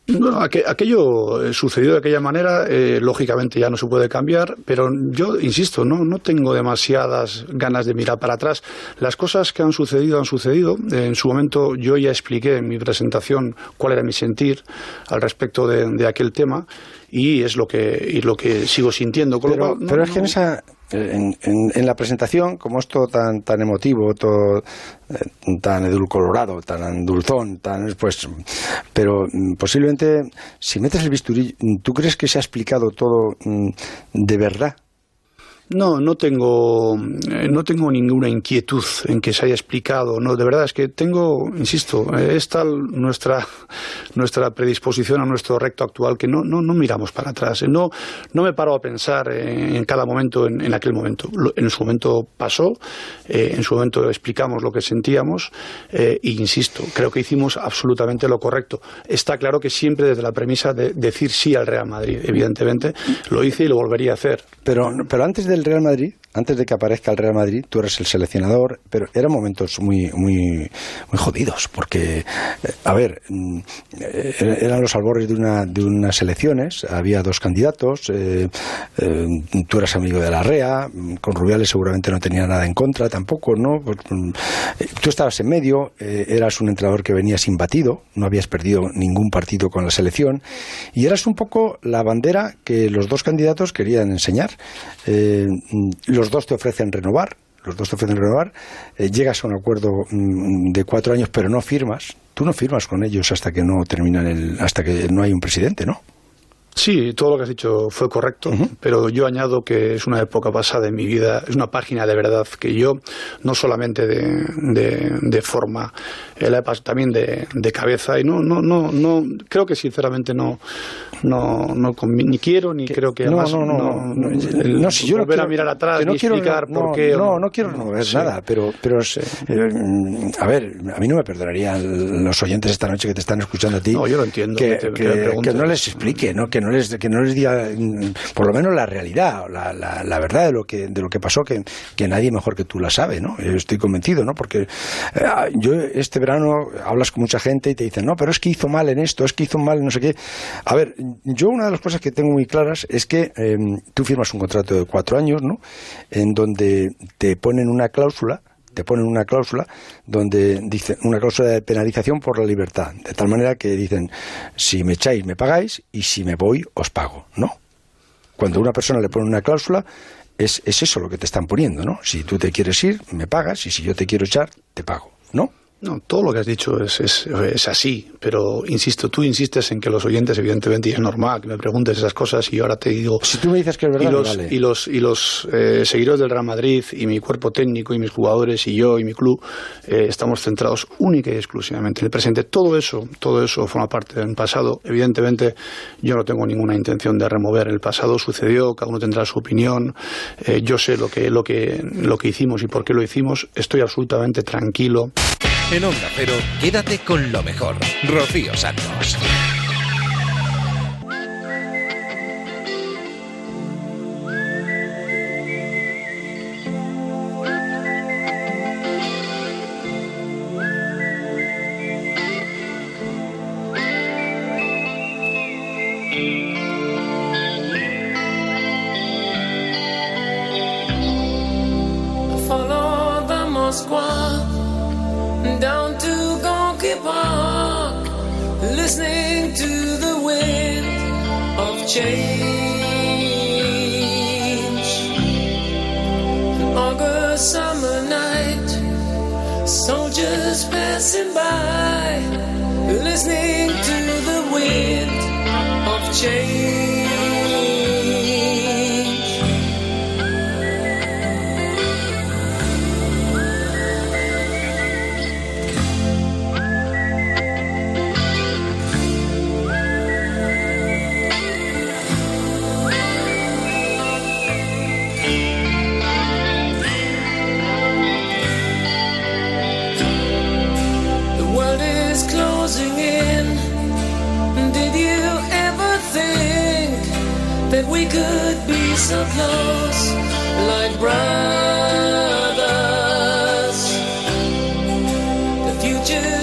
¿No? Aquello eh, sucedió de aquella manera, eh, lógicamente ya no se puede cambiar, pero yo insisto, no, no tengo demasiadas ganas de mirar para atrás. Las cosas que han sucedido han sucedido. En su momento yo ya expliqué en mi presentación cuál era mi sentir al respecto de, de aquel tema y es lo que, y lo que sigo sintiendo. Con lo Pero, cual, no- pero es que en, esa, en, en- en la presentación, como es todo tan, tan emotivo, todo eh, tan edulcorado, tan dulzón, tan, pues, pero mm, posiblemente si metes el bisturí, ¿tú crees que se ha explicado todo mm, de verdad? No, no tengo, eh, no tengo ninguna inquietud en que se haya explicado. No, de verdad es que tengo, insisto, eh, es tal nuestra, nuestra predisposición a nuestro recto actual que no, no, no miramos para atrás. Eh, No, no me paro a pensar en cada momento, en, aquel momento. En su momento pasó, en su momento explicamos lo que sentíamos e insisto, creo que hicimos absolutamente lo correcto. Está claro que siempre desde la premisa de decir sí al Real Madrid, evidentemente, lo hice y lo volvería a hacer. Pero, pero antes del Real Madrid, antes de que aparezca el Real Madrid, tú eres el seleccionador, pero eran momentos muy, muy, muy jodidos, porque, eh, a ver, mm, eran los albores de, una, de unas elecciones, había dos candidatos, eh, eh, tú eras amigo de la REA, mm, con Rubiales seguramente no tenía nada en contra tampoco, ¿no? Pues, mm, eh, tú estabas en medio, eras un entrenador que venía sin batido, no habías perdido ningún partido con la selección, y eras un poco la bandera que los dos candidatos querían enseñar. Eh, mm, los dos te ofrecen renovar, los dos te ofrecen renovar, eh, llegas a un acuerdo mm, de cuatro años, pero no firmas. Tú no firmas con ellos hasta que no terminan el, hasta que no hay un presidente, ¿no? Sí, todo lo que has dicho fue correcto, pero yo añado que es una época pasada en mi vida, es una página de verdad que yo, no solamente de, de, de forma, eh, la también de, de cabeza, y no, no, no, no, creo que sinceramente no, no, no ni quiero ni creo que No, además no, no, no, el no, si yo no volver a quiero- mirar atrás no ni quiero- explicar no, por qué. No, no quiero remover Sí. nada, pero, pero eh, mm, a ver, a mí no me perdonarían los oyentes esta noche que te están escuchando a ti. No, yo lo entiendo, Que, que que no les explique, ¿no? Que no les, que no les diga, mm, por lo menos la realidad, la, la, verdad de lo que, de lo que pasó, que, que nadie mejor que tú la sabe, ¿no? Estoy convencido, ¿no? Porque eh, yo este verano hablas con mucha gente y te dicen, no, pero es que hizo mal en esto, es que hizo mal en no sé qué. A ver, yo una de las cosas que tengo muy claras es que eh, tú firmas un contrato de cuatro años, ¿no? En donde te ponen una cláusula te ponen una cláusula donde dicen una cláusula de penalización por la libertad, de tal manera que dicen si me echáis me pagáis y si me voy os pago, ¿no? Cuando una persona le pone una cláusula es, es eso lo que te están poniendo, ¿no? Si tú te quieres ir, me pagas y si yo te quiero echar, te pago, ¿no? No, todo lo que has dicho es, es, es así, pero insisto, tú insistes en que los oyentes, evidentemente, y es normal que me preguntes esas cosas y yo ahora te digo... Si tú me dices que es verdad, y los, me vale. y los, y los eh, seguidores del Real Madrid y mi cuerpo técnico y mis jugadores y yo y mi club eh, estamos centrados única y exclusivamente en el presente. Todo eso, todo eso forma parte del pasado. Evidentemente, yo no tengo ninguna intención de remover el pasado. Sucedió, cada uno tendrá su opinión. Eh, yo sé lo que, lo que, lo que hicimos y por qué lo hicimos. Estoy absolutamente tranquilo. En Onda Cero, quédate con lo mejor. Rocío Santos.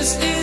this is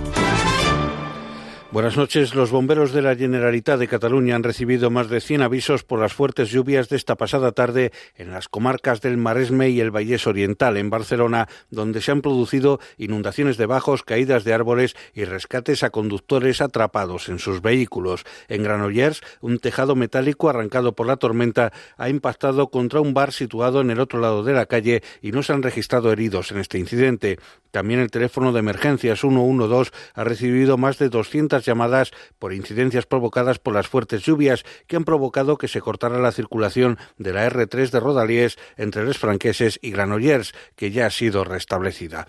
Buenas noches. Los bomberos de la Generalitat de Cataluña han recibido más de 100 avisos por las fuertes lluvias de esta pasada tarde en las comarcas del Maresme y el Vallés Oriental, en Barcelona, donde se han producido inundaciones de bajos, caídas de árboles y rescates a conductores atrapados en sus vehículos. En Granollers, un tejado metálico arrancado por la tormenta ha impactado contra un bar situado en el otro lado de la calle y no se han registrado heridos en este incidente. También el teléfono de emergencias 112 ha recibido más de 200 llamadas por incidencias provocadas por las fuertes lluvias que han provocado que se cortara la circulación de la R3 de Rodalies entre Les Franqueses y Granollers, que ya ha sido restablecida.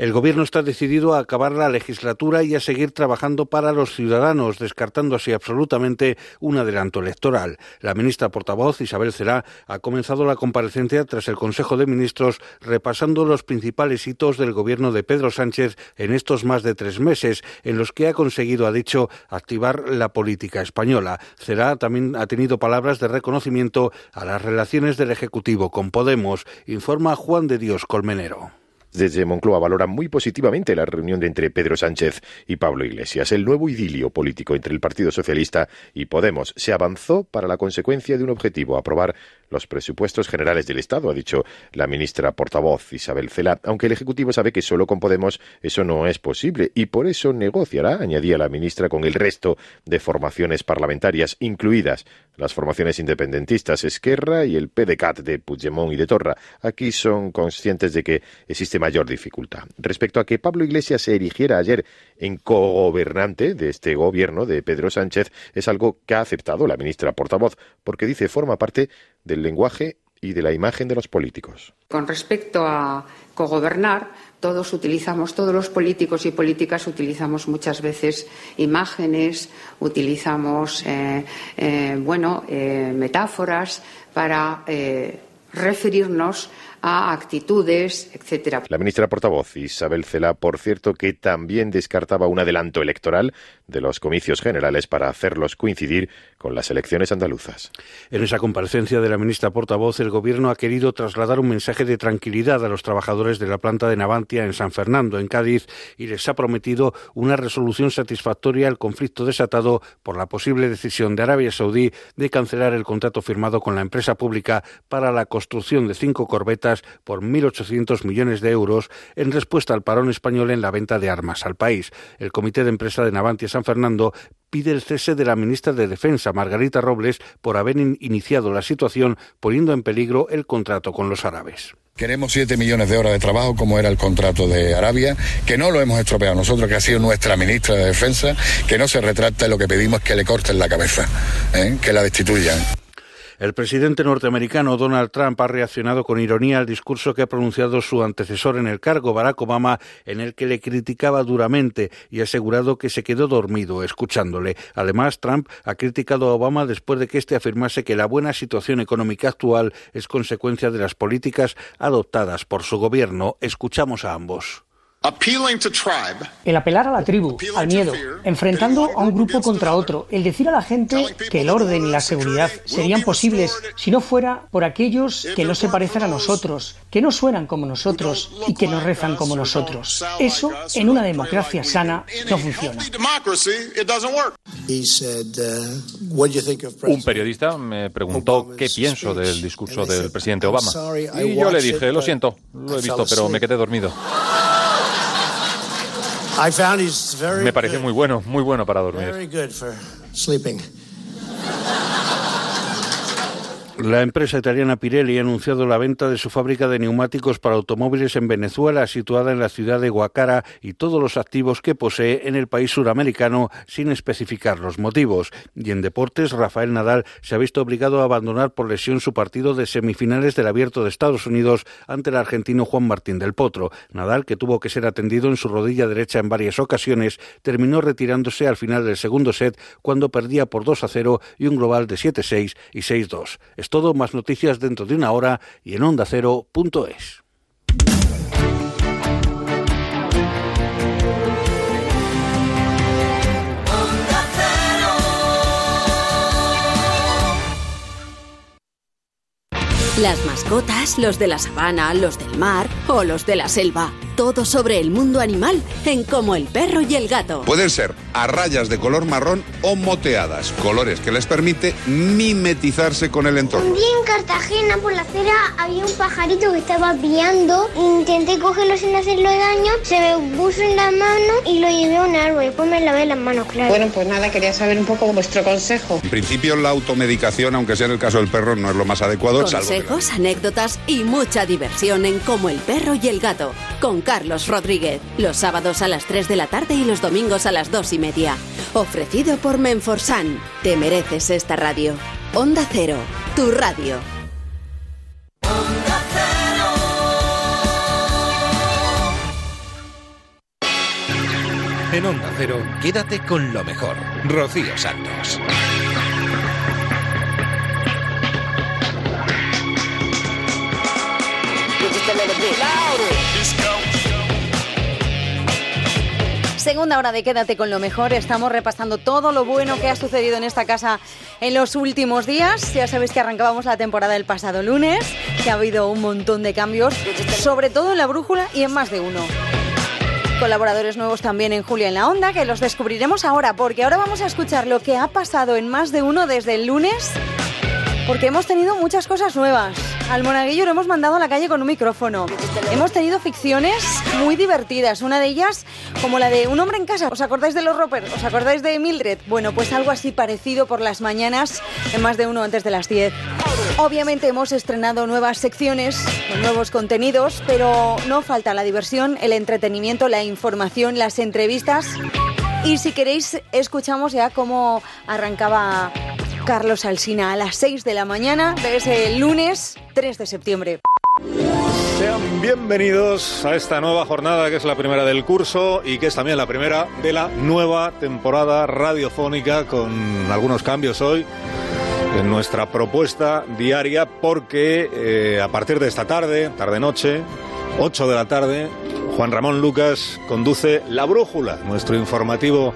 El Gobierno está decidido a acabar la legislatura y a seguir trabajando para los ciudadanos, descartando así absolutamente un adelanto electoral. La ministra portavoz, Isabel Cerá, ha comenzado la comparecencia tras el Consejo de Ministros, repasando los principales hitos del Gobierno de Pedro Sánchez en estos más de tres meses, en los que ha conseguido, ha dicho, activar la política española. Cerá también ha tenido palabras de reconocimiento a las relaciones del Ejecutivo con Podemos, informa Juan de Dios Colmenero. Desde Moncloa valoran muy positivamente la reunión de entre Pedro Sánchez y Pablo Iglesias. El nuevo idilio político entre el Partido Socialista y Podemos se avanzó para la consecuencia de un objetivo, aprobar los presupuestos generales del Estado, ha dicho la ministra portavoz Isabel Cela, aunque el Ejecutivo sabe que solo con Podemos eso no es posible y por eso negociará, añadía la ministra, con el resto de formaciones parlamentarias, incluidas las formaciones independentistas Esquerra y el PDCAT de Puigdemont y de Torra. Aquí son conscientes de que existe mayor dificultad. Respecto a que Pablo Iglesias se erigiera ayer en cogobernante de este gobierno de Pedro Sánchez, es algo que ha aceptado la ministra portavoz, porque dice forma parte del lenguaje y de la imagen de los políticos. Con respecto a cogobernar, todos utilizamos, todos los políticos y políticas utilizamos muchas veces imágenes, utilizamos, eh, eh, bueno, eh, metáforas para eh, referirnos a actitudes, etcétera. La ministra portavoz Isabel Cela, por cierto, que también descartaba un adelanto electoral de los comicios generales para hacerlos coincidir con las elecciones andaluzas. En esa comparecencia de la ministra portavoz, el Gobierno ha querido trasladar un mensaje de tranquilidad a los trabajadores de la planta de Navantia en San Fernando, en Cádiz, y les ha prometido una resolución satisfactoria al conflicto desatado por la posible decisión de Arabia Saudí de cancelar el contrato firmado con la empresa pública para la construcción de cinco corbetas por 1.800 millones de euros en respuesta al parón español en la venta de armas al país. El Comité de Empresa de Navantia San Fernando pide el cese de la ministra de Defensa, Margarita Robles, por haber in- iniciado la situación poniendo en peligro el contrato con los árabes. Queremos 7 millones de horas de trabajo, como era el contrato de Arabia, que no lo hemos estropeado nosotros, que ha sido nuestra ministra de Defensa, que no se retracta y lo que pedimos es que le corten la cabeza, ¿eh? que la destituyan. El presidente norteamericano Donald Trump ha reaccionado con ironía al discurso que ha pronunciado su antecesor en el cargo, Barack Obama, en el que le criticaba duramente y ha asegurado que se quedó dormido escuchándole. Además, Trump ha criticado a Obama después de que éste afirmase que la buena situación económica actual es consecuencia de las políticas adoptadas por su gobierno. Escuchamos a ambos. El apelar a la tribu, al miedo, enfrentando a un grupo contra otro, el decir a la gente que el orden y la seguridad serían posibles si no fuera por aquellos que no se parecen a nosotros, que no suenan como nosotros y que no rezan como nosotros. Eso, en una democracia sana, no funciona. Un periodista me preguntó qué pienso del discurso del presidente Obama. Y yo le dije, lo siento, lo he visto, pero me quedé dormido. Me parece muy bueno, muy bueno para dormir. La empresa italiana Pirelli ha anunciado la venta de su fábrica de neumáticos para automóviles en Venezuela, situada en la ciudad de Guacara, y todos los activos que posee en el país suramericano sin especificar los motivos. Y en deportes, Rafael Nadal se ha visto obligado a abandonar por lesión su partido de semifinales del Abierto de Estados Unidos ante el argentino Juan Martín del Potro. Nadal, que tuvo que ser atendido en su rodilla derecha en varias ocasiones, terminó retirándose al final del segundo set cuando perdía por 2 a 0 y un global de 7-6 y 6-2 todo, más noticias dentro de una hora y en ondacero.es. Las mascotas, los de la sabana, los del mar o los de la selva. Todo sobre el mundo animal en Como el perro y el gato. Pueden ser a rayas de color marrón o moteadas, colores que les permite mimetizarse con el Un entorno. día en Cartagena por la acera había un pajarito que estaba piando. Intenté cogerlo sin hacerle daño, se me puso en la mano y lo llevé a un árbol. Después me lavé las manos, claro. Bueno, pues nada, quería saber un poco vuestro consejo. En principio la automedicación, aunque sea en el caso del perro, no es lo más adecuado, salvo que Anécdotas y mucha diversión en Como el perro y el gato. Con Carlos Rodríguez. Los sábados a las 3 de la tarde y los domingos a las 2 y media. Ofrecido por Menforsan. Te mereces esta radio. Onda Cero. Tu radio. En Onda Cero, quédate con lo mejor. Rocío Santos. Segunda hora de Quédate con lo mejor. Estamos repasando todo lo bueno que ha sucedido en esta casa en los últimos días. Ya sabéis que arrancábamos la temporada el pasado lunes, que ha habido un montón de cambios, sobre todo en la brújula y en más de uno. Colaboradores nuevos también en Julia en la Onda, que los descubriremos ahora, porque ahora vamos a escuchar lo que ha pasado en más de uno desde el lunes, porque hemos tenido muchas cosas nuevas. Al monaguillo lo hemos mandado a la calle con un micrófono. Hemos tenido ficciones muy divertidas, una de ellas como la de Un hombre en casa. ¿Os acordáis de los Roper? ¿Os acordáis de Mildred? Bueno, pues algo así parecido por las mañanas, en más de uno antes de las 10. Obviamente hemos estrenado nuevas secciones, nuevos contenidos, pero no falta la diversión, el entretenimiento, la información, las entrevistas. Y si queréis, escuchamos ya cómo arrancaba Carlos Alsina a las 6 de la mañana de ese lunes 3 de septiembre. Sean bienvenidos a esta nueva jornada que es la primera del curso y que es también la primera de la nueva temporada radiofónica con algunos cambios hoy en nuestra propuesta diaria porque eh, a partir de esta tarde, tarde-noche, 8 de la tarde, Juan Ramón Lucas conduce La Brújula, nuestro informativo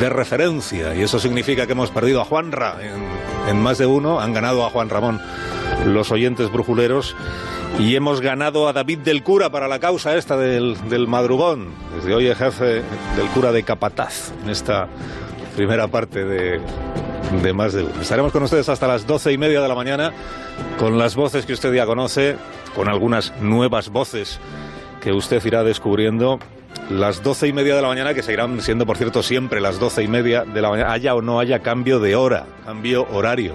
de referencia y eso significa que hemos perdido a Juanra en, en más de uno, han ganado a Juan Ramón los oyentes brujuleros y hemos ganado a David del Cura para la causa esta del, del madrugón. Desde hoy ejerce del cura de Capataz en esta primera parte de, de más de uno. Estaremos con ustedes hasta las doce y media de la mañana con las voces que usted ya conoce, con algunas nuevas voces que usted irá descubriendo. Las doce y media de la mañana, que seguirán siendo, por cierto, siempre las doce y media de la mañana, haya o no haya cambio de hora, cambio horario.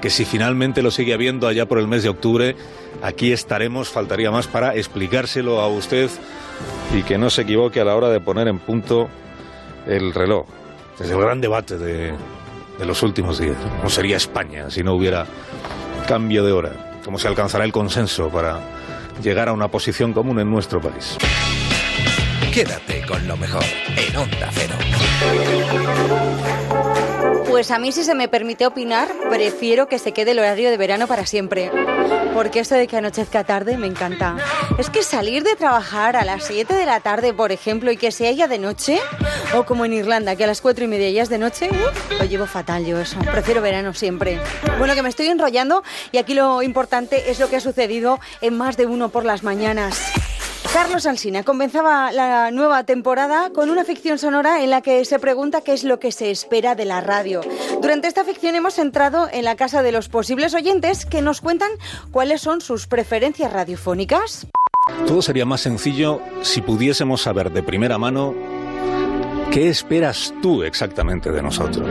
Que si finalmente lo sigue habiendo allá por el mes de octubre, aquí estaremos, faltaría más para explicárselo a usted y que no se equivoque a la hora de poner en punto el reloj. Es el gran debate de, de los últimos días. ¿Cómo sería España si no hubiera cambio de hora? ¿Cómo se alcanzará el consenso para llegar a una posición común en nuestro país? Quédate con lo mejor en Onda Cero. Pues a mí, si se me permite opinar, prefiero que se quede el horario de verano para siempre. Porque eso de que anochezca tarde me encanta. Es que salir de trabajar a las 7 de la tarde, por ejemplo, y que sea ya de noche, o como en Irlanda, que a las 4 y media ya es de noche, lo llevo fatal yo eso. Prefiero verano siempre. Bueno, que me estoy enrollando y aquí lo importante es lo que ha sucedido en más de uno por las mañanas. Carlos Alsina comenzaba la nueva temporada con una ficción sonora en la que se pregunta qué es lo que se espera de la radio. Durante esta ficción hemos entrado en la casa de los posibles oyentes que nos cuentan cuáles son sus preferencias radiofónicas. Todo sería más sencillo si pudiésemos saber de primera mano qué esperas tú exactamente de nosotros.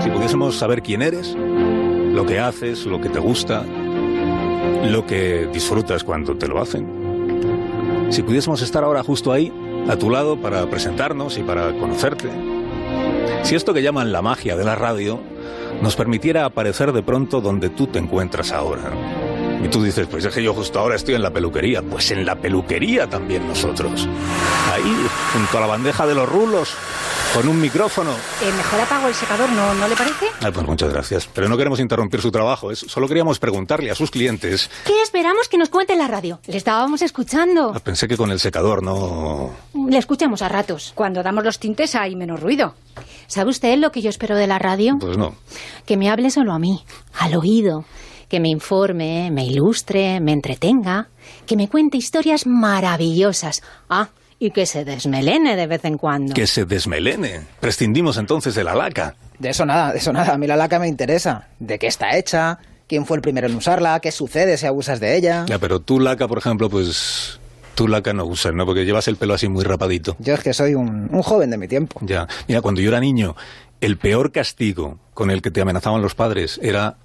Si pudiésemos saber quién eres, lo que haces, lo que te gusta, lo que disfrutas cuando te lo hacen. Si pudiésemos estar ahora justo ahí, a tu lado, para presentarnos y para conocerte. Si esto que llaman la magia de la radio nos permitiera aparecer de pronto donde tú te encuentras ahora. Y tú dices, pues es que yo justo ahora estoy en la peluquería. Pues en la peluquería también nosotros. Ahí, junto a la bandeja de los rulos, con un micrófono. Eh, mejor apago el secador, ¿no, ¿no le parece? Ay, pues muchas gracias. Pero no queremos interrumpir su trabajo. Es, solo queríamos preguntarle a sus clientes. ¿Qué esperamos que nos cuente en la radio? Le estábamos escuchando. Ah, Pensé que con el secador no. Le escuchamos a ratos. Cuando damos los tintes hay menos ruido. ¿Sabe usted lo que yo espero de la radio? Pues no. Que me hable solo a mí, al oído. Que me informe, me ilustre, me entretenga, que me cuente historias maravillosas. Ah, y que se desmelene de vez en cuando. Que se desmelene. Prescindimos entonces de la laca. De eso nada, de eso nada. A mí la laca me interesa. ¿De qué está hecha? ¿Quién fue el primero en usarla? ¿Qué sucede si abusas de ella? Ya, pero tú laca, por ejemplo, pues... Tú laca no usas, ¿no? Porque llevas el pelo así muy rapadito. Yo es que soy un, un joven de mi tiempo. Ya. Mira, cuando yo era niño, el peor castigo con el que te amenazaban los padres era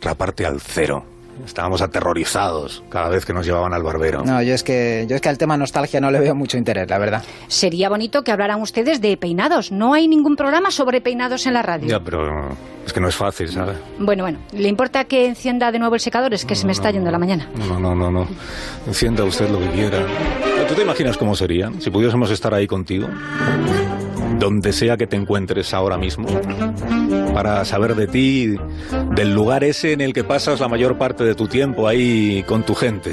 raparte al cero. Estábamos aterrorizados cada vez que nos llevaban al barbero. No, yo es que yo es que al tema nostalgia no le veo mucho interés, la verdad. Sería bonito que hablaran ustedes de peinados. No hay ningún programa sobre peinados en la radio. Ya, pero es que no es fácil, ¿sabes? Bueno, bueno. ¿Le importa que encienda de nuevo el secador? Es que se me está yendo la mañana. No, no, no, no. Encienda usted lo que quiera. ¿Tú te imaginas cómo sería si pudiésemos estar ahí contigo? Donde sea que te encuentres ahora mismo. Para saber de ti, del lugar ese en el que pasas la mayor parte de tu tiempo ahí con tu gente.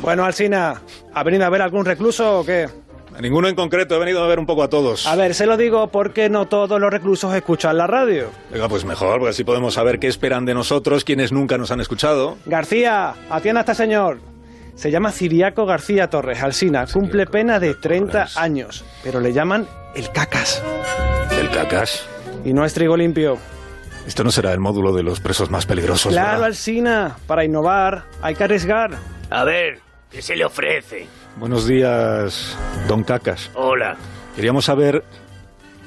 Bueno, Alsina, ¿ha venido a ver algún recluso o qué? A ninguno en concreto, he venido a ver un poco a todos. A ver, se lo digo porque no todos los reclusos escuchan la radio. Venga, pues mejor, porque así podemos saber qué esperan de nosotros quienes nunca nos han escuchado. García, atienda a este señor. Se llama Ciriaco García Torres, Alsina. Cumple pena de 30 años, pero le llaman el cacas. ¿El cacas? Y no es trigo limpio. Esto no será el módulo de los presos más peligrosos, Claro, ¿verdad? Alsina, para innovar hay que arriesgar. A ver, ¿qué se le ofrece? Buenos días, don Cacas. Hola. Queríamos saber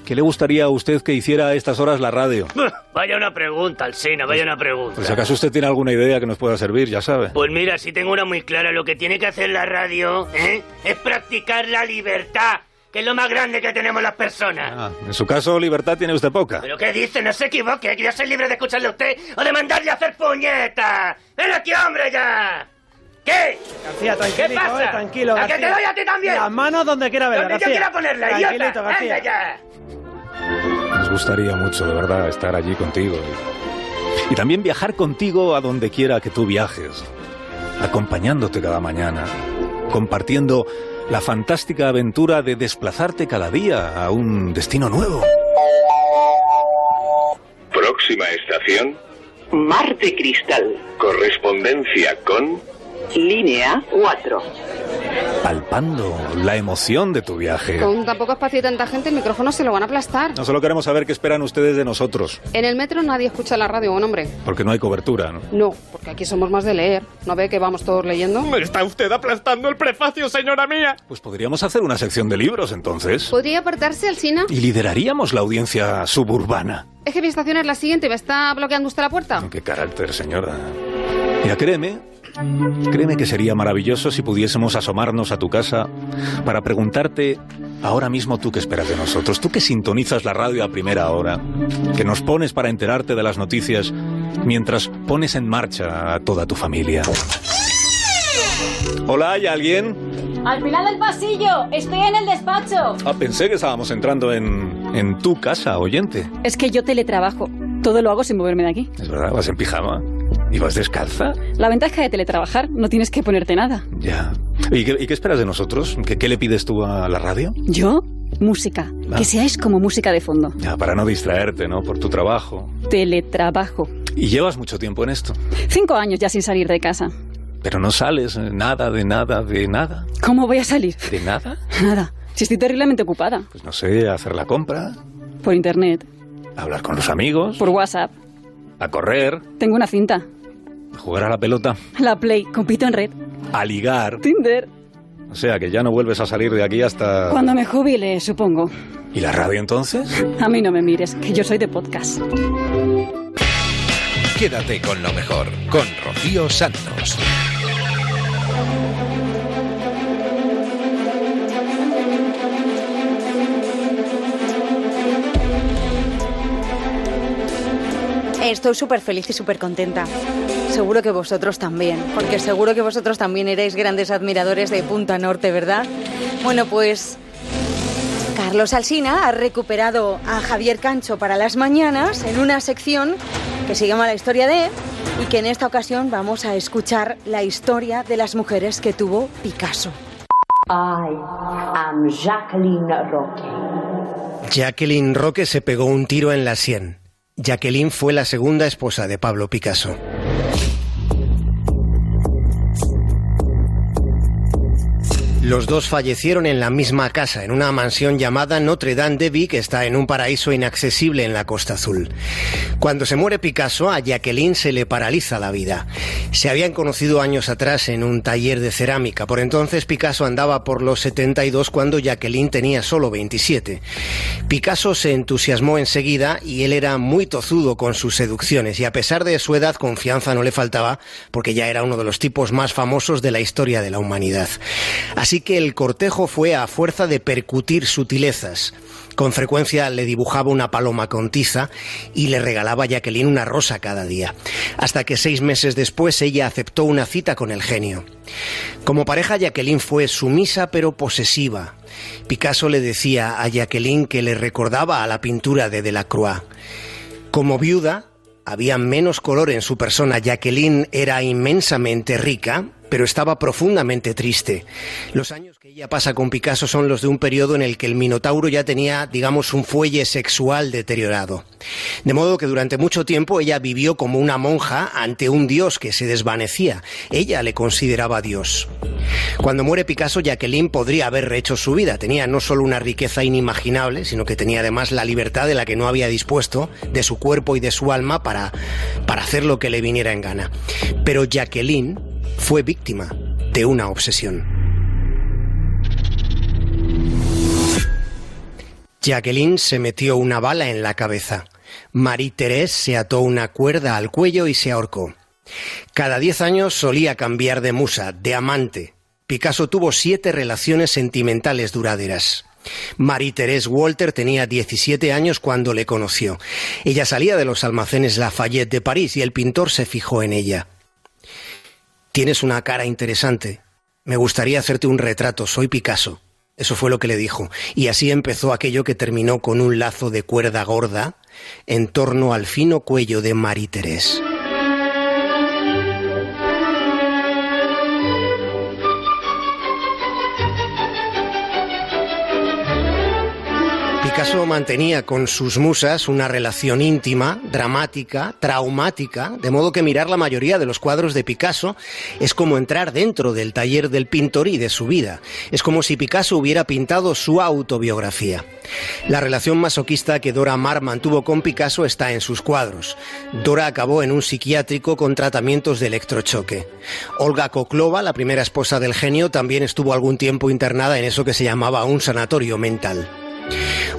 qué le gustaría a usted que hiciera a estas horas la radio. Vaya una pregunta, Alsina, vaya una pregunta. Pues acaso usted tiene alguna idea que nos pueda servir, ya sabe. Pues mira, si tengo una muy clara, lo que tiene que hacer la radio ¿eh? es practicar la libertad, que es lo más grande que tenemos las personas. Ah, en su caso, libertad tiene usted poca. ¿Pero qué dice? No se equivoque, que yo soy libre de escucharle a usted o de mandarle a hacer puñetas. ¡Ven aquí, hombre, ya! ¿Qué? García, ¿Qué tranquilito, pasa? eh, tranquilo, ¿A que te doy a ti también? Las manos donde quiera verlas, Donde yo García. quiera ponerla, Tranquilito, idiota. García. Anda ya. Nos gustaría mucho, de verdad, estar allí contigo. Y, y también viajar contigo a donde quiera que tú viajes. Acompañándote cada mañana. Compartiendo la fantástica aventura de desplazarte cada día a un destino nuevo. Próxima estación, Mar de cristal. correspondencia con... Línea 4. Palpando la emoción de tu viaje. Con tan poco espacio y tanta gente, el micrófono se lo van a aplastar. No solo queremos saber qué esperan ustedes de nosotros, En el metro nadie escucha la radio, buen hombre. porque no hay cobertura, ¿no? No, porque aquí somos más de leer. ¿No ve que vamos todos leyendo? Me está usted aplastando el prefacio, señora mía. Pues podríamos hacer una sección de libros entonces. ¿Podría apartarse, Alsina? Y lideraríamos la audiencia suburbana. Es que mi estación es la siguiente. ¿Me está bloqueando usted la puerta? Qué carácter, señora. Mira, créeme, créeme que sería maravilloso si pudiésemos asomarnos a tu casa para preguntarte ahora mismo tú qué esperas de nosotros, tú que sintonizas la radio a primera hora, que nos pones para enterarte de las noticias mientras pones en marcha a toda tu familia. Hola, ¿hay alguien? Al final del pasillo, estoy en el despacho. Ah, pensé que estábamos entrando en, en tu casa, oyente. Es que yo teletrabajo. Todo lo hago sin moverme de aquí. Es verdad, vas en pijama. ¿Y vas descalza? La ventaja de teletrabajar, no tienes que ponerte nada. Ya. ¿Y qué, y qué esperas de nosotros? ¿Qué, qué le pides tú a la radio? Yo, música. Ah. Que seáis como música de fondo. Ya, para no distraerte, ¿no? Por tu trabajo. Teletrabajo. Y llevas mucho tiempo en esto. Cinco años ya sin salir de casa. Pero no sales eh, nada, de nada, de nada. ¿Cómo voy a salir? ¿De nada? Nada. Si estoy terriblemente ocupada. Pues no sé, hacer la compra, Por internet. Hablar con los amigos, Por WhatsApp. a correr, Tengo una cinta. a jugar a la pelota, La Play. Compito en red. a ligar. Tinder. O sea, que ya no vuelves a salir de aquí hasta... Cuando me jubile, supongo. ¿Y la radio entonces? A mí no me mires, que yo soy de podcast. Quédate con lo mejor, con Rocío Santos. Estoy súper feliz y súper contenta. Seguro que vosotros también, porque seguro que vosotros también erais grandes admiradores de Punta Norte, ¿verdad? Bueno, pues Carlos Alsina ha recuperado a Javier Cancho para las mañanas en una sección que se llama La historia de y que en esta ocasión vamos a escuchar la historia de las mujeres que tuvo Picasso. I am Jacqueline Roque. Jacqueline Roque se pegó un tiro en la sien. Jacqueline fue la segunda esposa de Pablo Picasso. Los dos fallecieron en la misma casa, en una mansión llamada Notre Dame de Vie, que está en un paraíso inaccesible en la Costa Azul. Cuando se muere Picasso, a Jacqueline se le paraliza la vida. Se habían conocido años atrás en un taller de cerámica. Por entonces Picasso andaba por los 72 cuando Jacqueline tenía solo 27. Picasso se entusiasmó enseguida y él era muy tozudo con sus seducciones y a pesar de su edad confianza no le faltaba porque ya era uno de los tipos más famosos de la historia de la humanidad. Que el cortejo fue a fuerza de percutir sutilezas. Con frecuencia le dibujaba una paloma con tiza y le regalaba a Jacqueline una rosa cada día, hasta que seis meses después ella aceptó una cita con el genio. Como pareja, Jacqueline fue sumisa pero posesiva. Picasso le decía a Jacqueline que le recordaba a la pintura de Delacroix. Como viuda, había menos color en su persona. Jacqueline era inmensamente rica, pero estaba profundamente triste. Los años que ella pasa con Picasso son los de un periodo en el que el Minotauro ya tenía, digamos, un fuelle sexual deteriorado. De modo que durante mucho tiempo ella vivió como una monja ante un dios que se desvanecía. Ella le consideraba dios. Cuando muere Picasso, Jacqueline podría haber rehecho su vida. Tenía no solo una riqueza inimaginable, sino que tenía además la libertad de la que no había dispuesto, de su cuerpo y de su alma, para, para hacer lo que le viniera en gana. Pero Jacqueline fue víctima de una obsesión. Jacqueline se metió una bala en la cabeza. Marie-Thérèse se ató una cuerda al cuello y se ahorcó. Cada diez años solía cambiar de musa, de amante. Picasso tuvo siete relaciones sentimentales duraderas. Marie-Thérèse Walter tenía 17 años cuando le conoció. Ella salía de los almacenes Lafayette de París y el pintor se fijó en ella. Tienes una cara interesante. Me gustaría hacerte un retrato. Soy Picasso. Eso fue lo que le dijo. Y así empezó aquello que terminó con un lazo de cuerda gorda en torno al fino cuello de Marie Thérèse. Picasso mantenía con sus musas una relación íntima, dramática, traumática, de modo que mirar la mayoría de los cuadros de Picasso es como entrar dentro del taller del pintor y de su vida. Es como si Picasso hubiera pintado su autobiografía. La relación masoquista que Dora Maar mantuvo con Picasso está en sus cuadros. Dora acabó en un psiquiátrico con tratamientos de electrochoque. Olga Koklova, la primera esposa del genio, también estuvo algún tiempo internada en eso que se llamaba un sanatorio mental.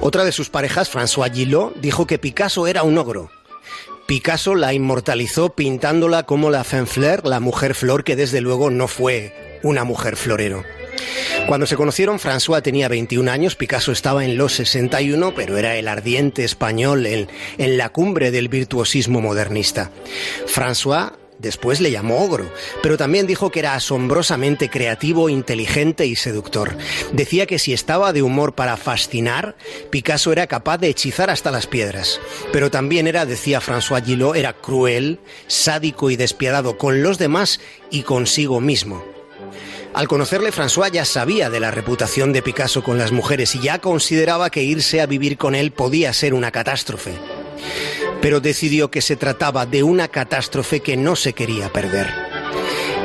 Otra de sus parejas, François Gillot, dijo que Picasso era un ogro. Picasso la inmortalizó pintándola como la femme fleur, la mujer flor, que desde luego no fue una mujer florero. Cuando se conocieron, François tenía 21 años, Picasso estaba en los 61, pero era el ardiente español en, en la cumbre del virtuosismo modernista. François Después le llamó ogro, pero también dijo que era asombrosamente creativo, inteligente y seductor. Decía que si estaba de humor para fascinar, Picasso era capaz de hechizar hasta las piedras. Pero también era, decía François Gillot, era cruel, sádico y despiadado con los demás y consigo mismo. Al conocerle, François ya sabía de la reputación de Picasso con las mujeres y ya consideraba que irse a vivir con él podía ser una catástrofe pero decidió que se trataba de una catástrofe que no se quería perder.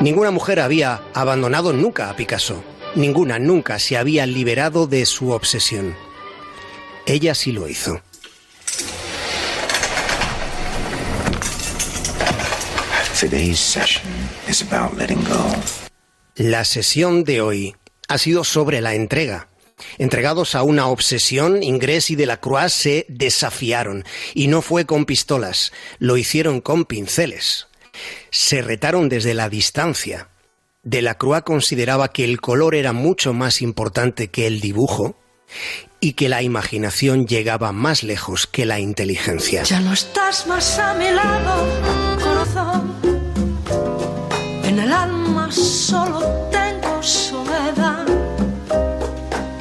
Ninguna mujer había abandonado nunca a Picasso, ninguna nunca se había liberado de su obsesión. Ella sí lo hizo. La sesión de hoy ha sido sobre la entrega. Entregados a una obsesión, Ingrés y Delacroix se desafiaron, y no fue con pistolas, lo hicieron con pinceles. Se retaron desde la distancia. Delacroix consideraba que el color era mucho más importante que el dibujo y que la imaginación llegaba más lejos que la inteligencia. Ya no estás más a mi lado, corazón. En el alma solo tengo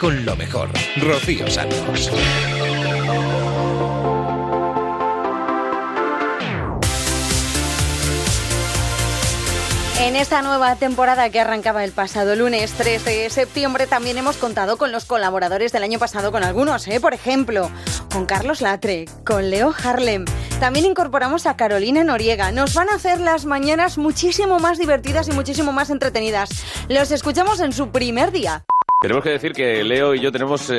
Con lo mejor. Rocío Santos. En esta nueva temporada que arrancaba el pasado lunes 3 de septiembre también hemos contado con los colaboradores del año pasado, con algunos, ¿eh? por ejemplo, con Carlos Latre, con Leo Harlem. También incorporamos a Carolina Noriega. Nos van a hacer las mañanas muchísimo más divertidas y muchísimo más entretenidas. Los escuchamos en su primer día. Tenemos que decir que Leo y yo tenemos eh,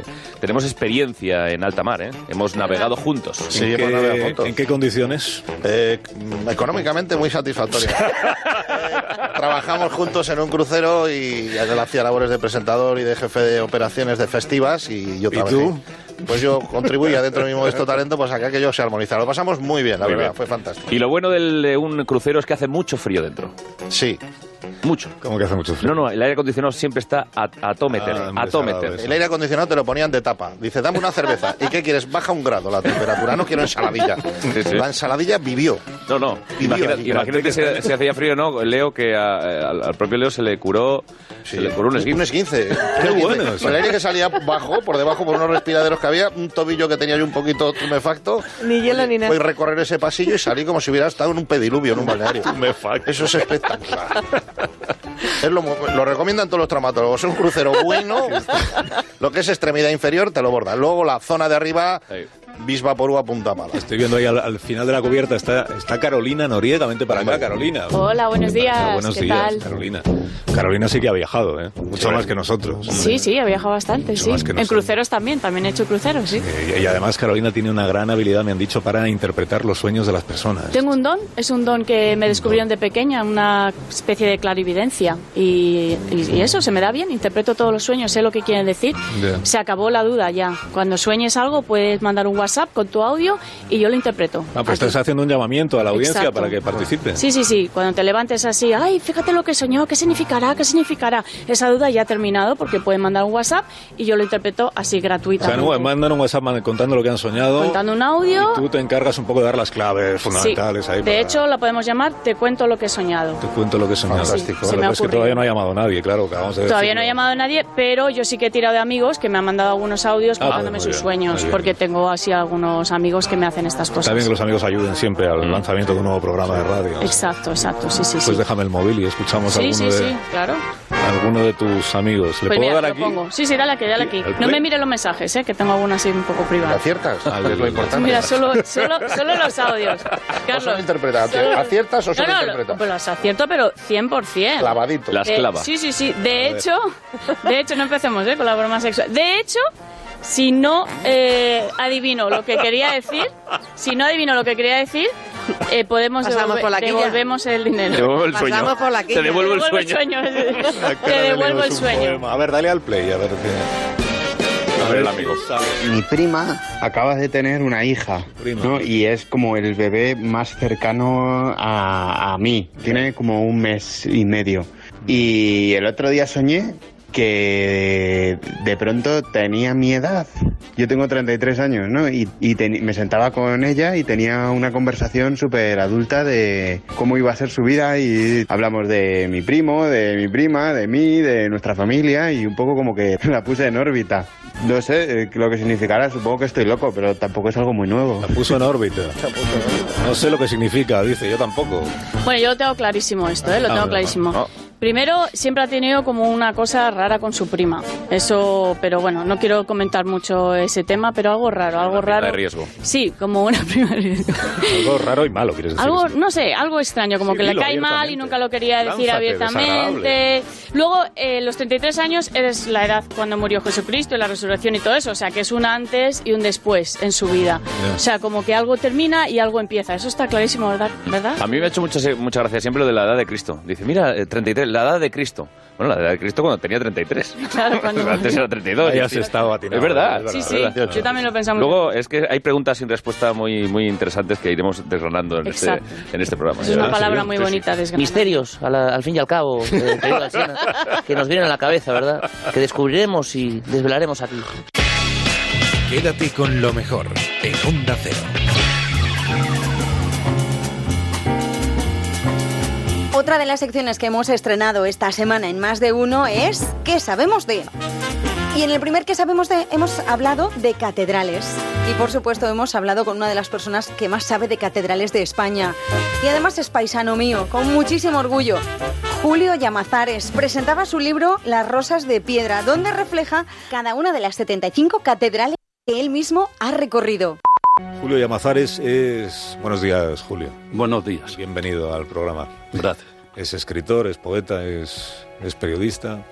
eh, tenemos experiencia en alta mar, ¿eh? Hemos navegado juntos. ¿En, qué, ¿En qué condiciones? Eh, económicamente muy satisfactorio. Eh, trabajamos juntos en un crucero y él hacía labores de presentador y de jefe de operaciones de festivas y yo ¿Y trabajé. tú? Pues yo contribuía dentro de mi modesto talento pues a que aquello se armonizara. Lo pasamos muy bien, la Muy verdad, bien. fue fantástico. Y lo bueno del- de un crucero es que hace mucho frío dentro. Sí. Mucho. ¿Cómo que hace mucho frío? No, no, el aire acondicionado siempre está a, a tómeter, Ah, a tómeter. El aire acondicionado te lo ponían de tapa. Dice, dame una cerveza. ¿Y qué quieres? Baja un grado la temperatura. No quiero ensaladilla. sí. La ensaladilla vivió. No, no. Vivió imagínate si, si hacía frío, ¿no? Leo, que a- al, al propio Leo se le curó, se le curó un esguince. Un esguince. Qué bueno. El aire que salía bajo, por debajo, por unos respiraderos que había, un tobillo que tenía yo un poquito tumefacto. Ni hielo ni Fue recorrer ese pasillo y salí como si hubiera estado en un pediluvio, en un balneario. Eso es espectacular. Es lo, lo recomiendan todos los traumatólogos. Es un crucero bueno. Lo que es extremidad inferior te lo borda. Luego la zona de arriba, Bisvaporúa Punta Mala. Estoy viendo ahí al, al final de la cubierta, está, está Carolina Noriega. Vente para acá, Carolina. Hola, buenos días. Buenos ¿Qué días, tal? Carolina. Carolina sí que ha viajado, ¿eh? Mucho más que nosotros. Sí, sí, he viajado bastante, sí. más que En cruceros también, también he hecho cruceros, sí. Eh, y además Carolina tiene una gran habilidad, me han dicho, para interpretar los sueños de las personas. Tengo un don, es un don que me descubrieron de pequeña, una especie de clarividencia. Y, y- y eso, se me da bien, interpreto todos los sueños, sé lo que quieren decir. Ya. Se acabó la duda ya. Cuando sueñes algo, puedes mandar un WhatsApp con tu audio y yo lo interpreto. Ah, pues estás haciendo un llamamiento a la audiencia Exacto. para que participe. Sí, sí, sí. Cuando te levantes así, ay, fíjate lo que soñó, ¿qué significará? ¿Qué significará? Esa duda ya ha terminado porque pueden mandar un WhatsApp y yo lo interpreto así O sea, gratuitamente. no, mandan un WhatsApp contando lo que han soñado. Contando un audio. Y tú te encargas un poco de dar las claves fundamentales Sí. ahí. De para- hecho, la podemos llamar Te cuento lo que he soñado. Te cuento lo que he soñado. Fantástico. Vale, pues es que todavía no ha llamado nadie, claro. Acabamos de Todavía no ha decirlo. llamado nadie, pero yo sí que he tirado de amigos que me han mandado algunos audios Ah, contándome muy sus bien, sueños, porque tengo así algunos amigos que me hacen estas cosas. Está bien que los amigos ayuden siempre al lanzamiento de un nuevo programa de radio. Exacto, exacto, sí, sí, Pues sí. déjame el móvil y escuchamos Sí, alguno, sí, de, sí, claro. alguno de tus amigos. ¿Le Pues puedo mira, dar lo aquí? pongo. Sí, sí, dale aquí, dale aquí. ¿El No me mire los mensajes, ¿eh? que tengo algunos así un poco privados. ¿Aciertas? que es lo importante. Mira, solo, solo, solo los audios. Carlos. solo interpretas? Solo- ¿Aciertas o solo no, no, interpretas? Pues los acierto, pero 100%. Clavadito. Las Eh, clava. Sí, sí, sí. A De hecho, de hecho, no empecemos ¿eh? con la broma sexual. De hecho, si no eh, adivino lo que quería decir, si no adivino lo que quería decir, eh, podemos Pasamos devolver- por la quilla. devolvemos el dinero. Te devuelvo el sueño. Pasamos por la Te quilla. devuelvo el Te devuelvo sueño. La cara Te de devuelvo el sueño. A ver, dale al play, a ver qué... A ver, amigo. Mi prima acaba de tener una hija, ¿no? Y es como el bebé más cercano a, a mí. Tiene como un mes y medio. Y el otro día soñé que de pronto tenía mi edad. Yo tengo 33 años, ¿no? Y, me sentaba con ella y tenía una conversación súper adulta de cómo iba a ser su vida y hablamos de mi primo, de mi prima, de mí, de nuestra familia y un poco como que la puse en órbita. No sé eh, lo que significará, supongo que estoy loco, pero tampoco es algo muy nuevo. La puso en órbita. No sé lo que significa, dice, yo tampoco. Bueno, yo lo tengo clarísimo esto, ¿eh? lo Ah, tengo clarísimo. Primero, siempre ha tenido como una cosa rara con su prima. Eso, pero bueno, no quiero comentar mucho ese tema, pero algo raro, algo prima raro. de riesgo. Sí, como una prima de riesgo. Algo raro y malo, quieres decir. Algo, no sé, algo extraño, como Sí, que le cae mal y nunca lo quería decir Lánzate, abiertamente. Luego, eh, los 33 años es la edad cuando murió Jesucristo y la resurrección y todo eso. O sea, que es un antes y un después en su vida. O sea, como que algo termina y algo empieza. Eso está clarísimo, ¿verdad? ¿verdad? A mí me ha hecho mucha, mucha gracia siempre lo de la edad de Cristo. Dice, mira, eh, 33, la edad de Cristo. Bueno, la edad de Cristo cuando tenía 33. Claro, cuando- Antes era 32. Ahí y has estado atinado, Es verdad. Sí, sí, verdad. yo también lo pensaba muy Luego, es que hay preguntas sin respuesta muy, muy interesantes que iremos desgranando en, este, en este programa. Es una ¿verdad? palabra muy sí, sí. bonita, desgranar. Misterios, al fin y al cabo, eh, que nos vienen a la cabeza, ¿verdad? Que descubriremos y desvelaremos aquí. Quédate con lo mejor en Onda Cero. Otra de las secciones que hemos estrenado esta semana en más de uno es ¿Qué sabemos de? Y en el primer que sabemos de hemos hablado de catedrales. Y por supuesto hemos hablado con una de las personas que más sabe de catedrales de España. Y además es paisano mío, con muchísimo orgullo. Julio Llamazares presentaba su libro Las Rosas de Piedra, donde refleja cada una de las 75 catedrales que él mismo ha recorrido. Julio Llamazares es... Buenos días, Julio. Buenos días. Bienvenido al programa. Gracias. Es escritor, es poeta, es, es periodista,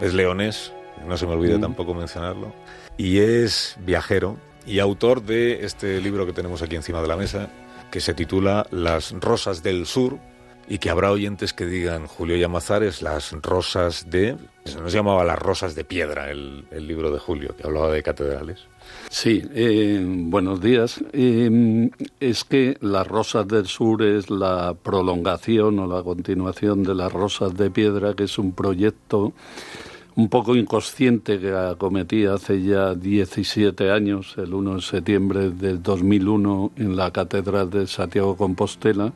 es leonés, no se me olvide Mm. tampoco mencionarlo, y es viajero y autor de este libro que tenemos aquí encima de la mesa, que se titula Las Rosas del Sur, y que habrá oyentes que digan, Julio Llamazares, las rosas de... Se llamaba Las Rosas de Piedra el, el libro de Julio, que hablaba de catedrales. Sí, eh, buenos días. Eh, es que las Rosas del Sur es la prolongación o la continuación de las Rosas de Piedra, que es un proyecto un poco inconsciente que acometí hace ya 17 años, el 1 de septiembre del 2001, en la Catedral de Santiago Compostela,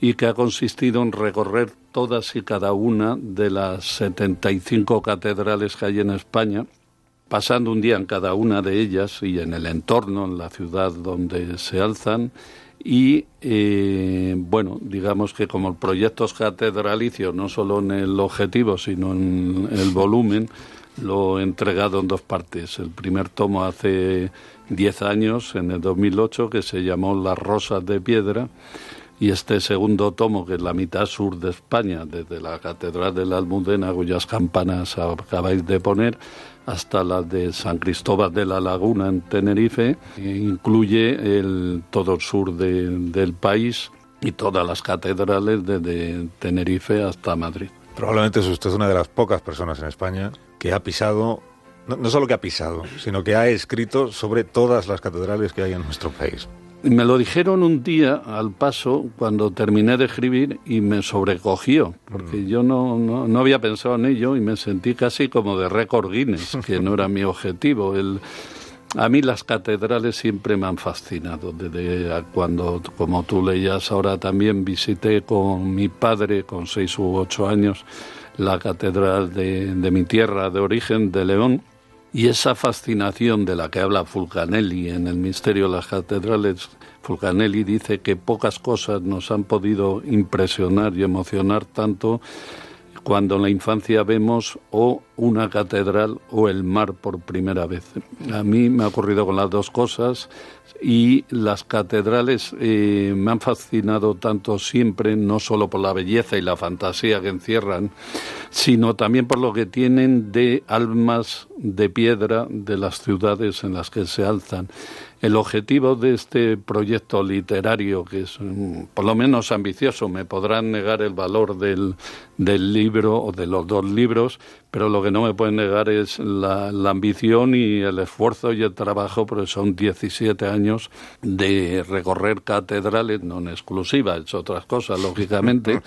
y que ha consistido en recorrer todas y cada una de las 75 catedrales que hay en España, pasando un día en cada una de ellas y en el entorno, en la ciudad donde se alzan. Y eh, bueno, digamos que como el proyecto es catedralicio, no solo en el objetivo, sino en el volumen, lo he entregado en dos partes. El primer tomo hace 10 años, en el 2008, que se llamó Las Rosas de Piedra, y este segundo tomo, que es la mitad sur de España, desde la Catedral de la Almudena, cuyas campanas acabáis de poner, hasta la de San Cristóbal de la Laguna en Tenerife, e incluye el, todo el sur de- del país y todas las catedrales desde Tenerife hasta Madrid. Probablemente es usted una de las pocas personas en España que ha pisado no, no solo que ha pisado, sino que ha escrito sobre todas las catedrales que hay en nuestro país. Me lo dijeron un día al paso cuando terminé de escribir y me sobrecogió, porque yo no, no, no había pensado en ello y me sentí casi como de récord Guinness, que no era mi objetivo. El, a mí las catedrales siempre me han fascinado, desde cuando, como tú leías ahora, también visité con mi padre, con seis u ocho años, la catedral de, de mi tierra de origen, de León, y esa fascinación de la que habla Fulcanelli en el misterio de las catedrales, Fulcanelli dice que pocas cosas nos han podido impresionar y emocionar tanto cuando en la infancia vemos o una catedral o el mar por primera vez. A mí me ha ocurrido con las dos cosas y las catedrales eh, me han fascinado tanto siempre, no solo por la belleza y la fantasía que encierran, sino también por lo que tienen de almas de piedra de las ciudades en las que se alzan. El objetivo de este proyecto literario, que es por lo menos ambicioso, me podrán negar el valor del, del libro o de los dos libros, pero lo que no me pueden negar es la, la, ambición y el esfuerzo y el trabajo, porque son 17 años de recorrer catedrales, no en exclusiva, otras cosas, lógicamente,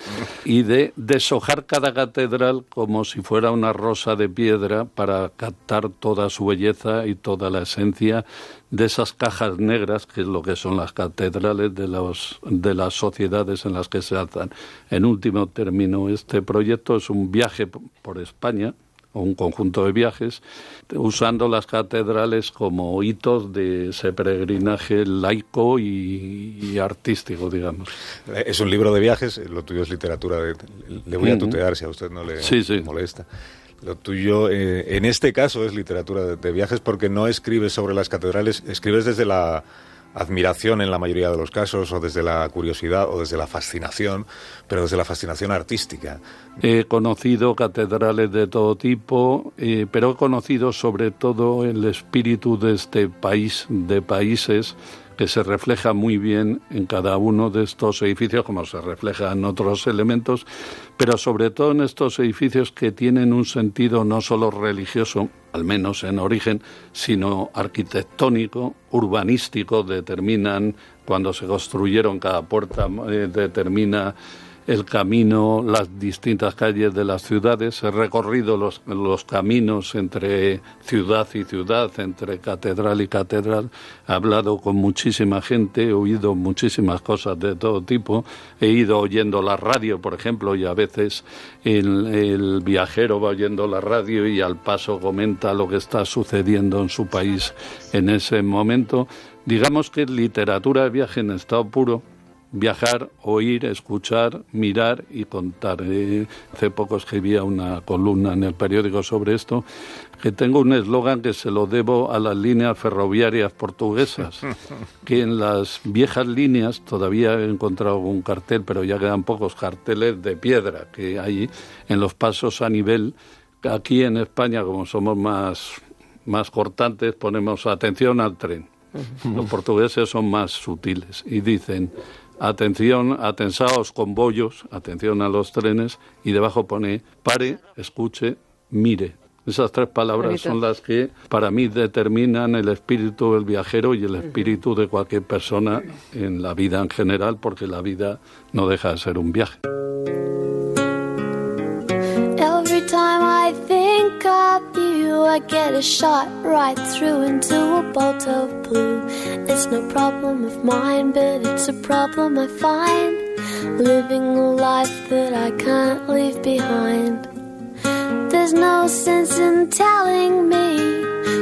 y de deshojar cada catedral como si fuera una rosa de piedra para captar toda su belleza y toda la esencia de esas cajas negras, que es lo que son las catedrales de, los, de las sociedades en las que se alzan. En último término, este proyecto es un viaje por España, o un conjunto de viajes, usando las catedrales como hitos de ese peregrinaje laico y, y artístico, digamos. Es un libro de viajes, lo tuyo es literatura. De, le voy a tutear si a usted no le sí, sí. molesta. Lo tuyo, eh, en este caso, es literatura de, viajes porque no escribes sobre las catedrales, escribes desde la admiración en la mayoría de los casos, o desde la curiosidad, o desde la fascinación, pero desde la fascinación artística. He conocido catedrales de todo tipo, eh, pero he conocido sobre todo el espíritu de este país, de países que se refleja muy bien en cada uno de estos edificios, como se refleja en otros elementos, pero sobre todo en estos edificios que tienen un sentido no solo religioso, al menos en origen, sino arquitectónico, urbanístico, determinan cuando se construyeron cada puerta, eh, determina el camino, las distintas calles de las ciudades, he recorrido los, caminos entre ciudad y ciudad, entre catedral y catedral, he hablado con muchísima gente, he oído muchísimas cosas de todo tipo, he ido oyendo la radio, por ejemplo, y a veces el, el viajero va oyendo la radio y al paso comenta lo que está sucediendo en su país en ese momento. Digamos que literatura de viaje en estado puro, viajar, oír, escuchar, mirar y contar. Eh, hace poco escribía una columna en el periódico sobre esto, que tengo un eslogan que se lo debo a las líneas ferroviarias portuguesas, que en las viejas líneas todavía he encontrado un cartel, pero ya quedan pocos carteles de piedra que hay en los pasos a nivel. Aquí en España, como somos más, más cortantes, ponemos atención al tren. Los portugueses son más sutiles y dicen atención, atensaos con bollos, atención a los trenes, y debajo pone pare, escuche, mire. Esas tres palabras Bonito. son las que para mí determinan el espíritu del viajero y el espíritu de cualquier persona en la vida en general, porque la vida no deja de ser un viaje. I think of you, I get a shot right through into a bolt of blue. It's no problem of mine, but it's a problem I find living a life that I can't leave behind. There's no sense in telling me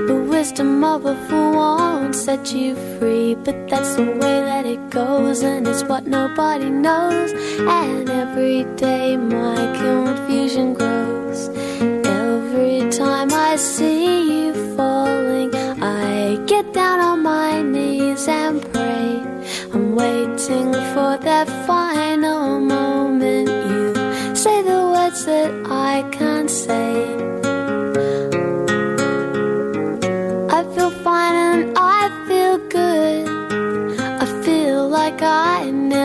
the wisdom of a fool won't set you free, but that's the way that it goes, and it's what nobody knows. And every day my confusion grows. Every time I see you falling, I get down on my knees and pray. I'm waiting for that final moment. You say the words that I can't say. I feel fine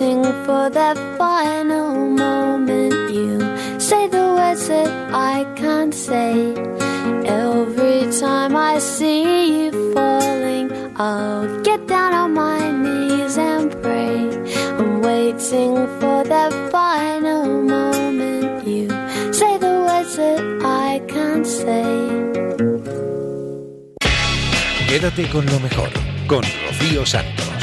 waiting for that final moment. You say the words that I can't say. Every time I see you falling, I'll get down on my knees and pray. I'm waiting for that final moment. You say the words that I can't say. Quédate con lo mejor, con Rocío Santos.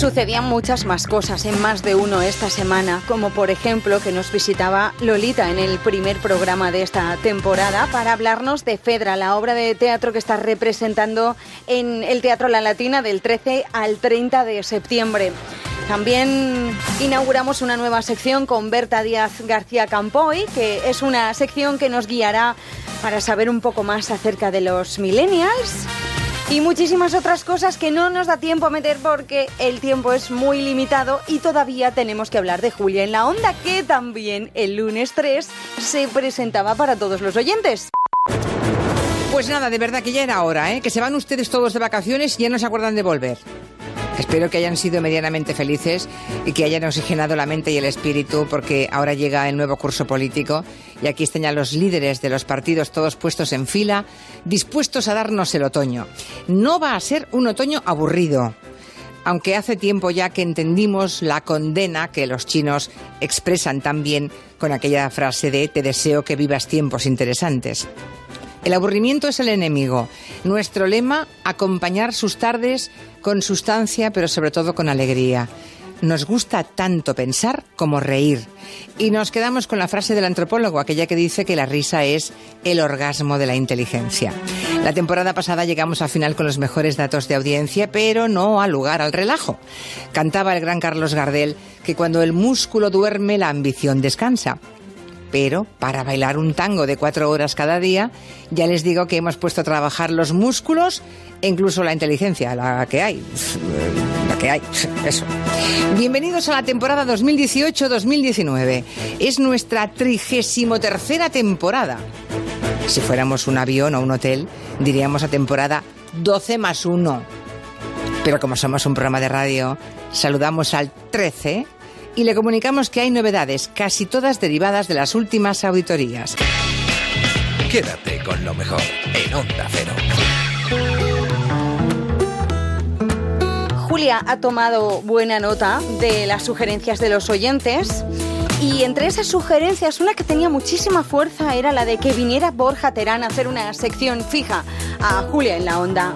Sucedían muchas más cosas en más de uno esta semana, como por ejemplo que nos visitaba Lolita en el primer programa de esta temporada para hablarnos de Fedra, la obra de teatro que está representando en el Teatro La Latina del 13 al 30 de septiembre. También inauguramos una nueva sección con Berta Díaz García Campoy, que es una sección que nos guiará para saber un poco más acerca de los millennials y muchísimas otras cosas que no nos da tiempo a meter porque el tiempo es muy limitado y todavía tenemos que hablar de Julia en la Onda, que también el lunes 3 se presentaba para todos los oyentes. Pues nada, de verdad que ya era hora, ¿eh? que se van ustedes todos de vacaciones y ya no se acuerdan de volver. Espero que hayan sido medianamente felices y que hayan oxigenado la mente y el espíritu porque ahora llega el nuevo curso político y aquí están ya los líderes de los partidos todos puestos en fila, dispuestos a darnos el otoño. No va a ser un otoño aburrido, aunque hace tiempo ya que entendimos la condena que los chinos expresan también con aquella frase de te deseo que vivas tiempos interesantes. El aburrimiento es el enemigo. Nuestro lema, acompañar sus tardes con sustancia, pero sobre todo con alegría. Nos gusta tanto pensar como reír. Y nos quedamos con la frase del antropólogo, aquella que dice que la risa es el orgasmo de la inteligencia. La temporada pasada llegamos al final con los mejores datos de audiencia, pero no al lugar al relajo. Cantaba el gran Carlos Gardel que cuando el músculo duerme, la ambición descansa pero para bailar un tango de cuatro horas cada día, ya les digo que hemos puesto a trabajar los músculos e incluso la inteligencia, la que hay. La que hay, eso. Bienvenidos a la temporada 2018-2019. Es nuestra trigésimo tercera temporada. Si fuéramos un avión o un hotel, diríamos a temporada 12 más 1. Pero como somos un programa de radio, saludamos al 13 y le comunicamos que hay novedades, casi todas derivadas de las últimas auditorías. Quédate con lo mejor en Onda Cero. Julia ha tomado buena nota de las sugerencias de los oyentes. Y entre esas sugerencias, una que tenía muchísima fuerza era la de que viniera Borja Terán a hacer una sección fija a Julia en la onda.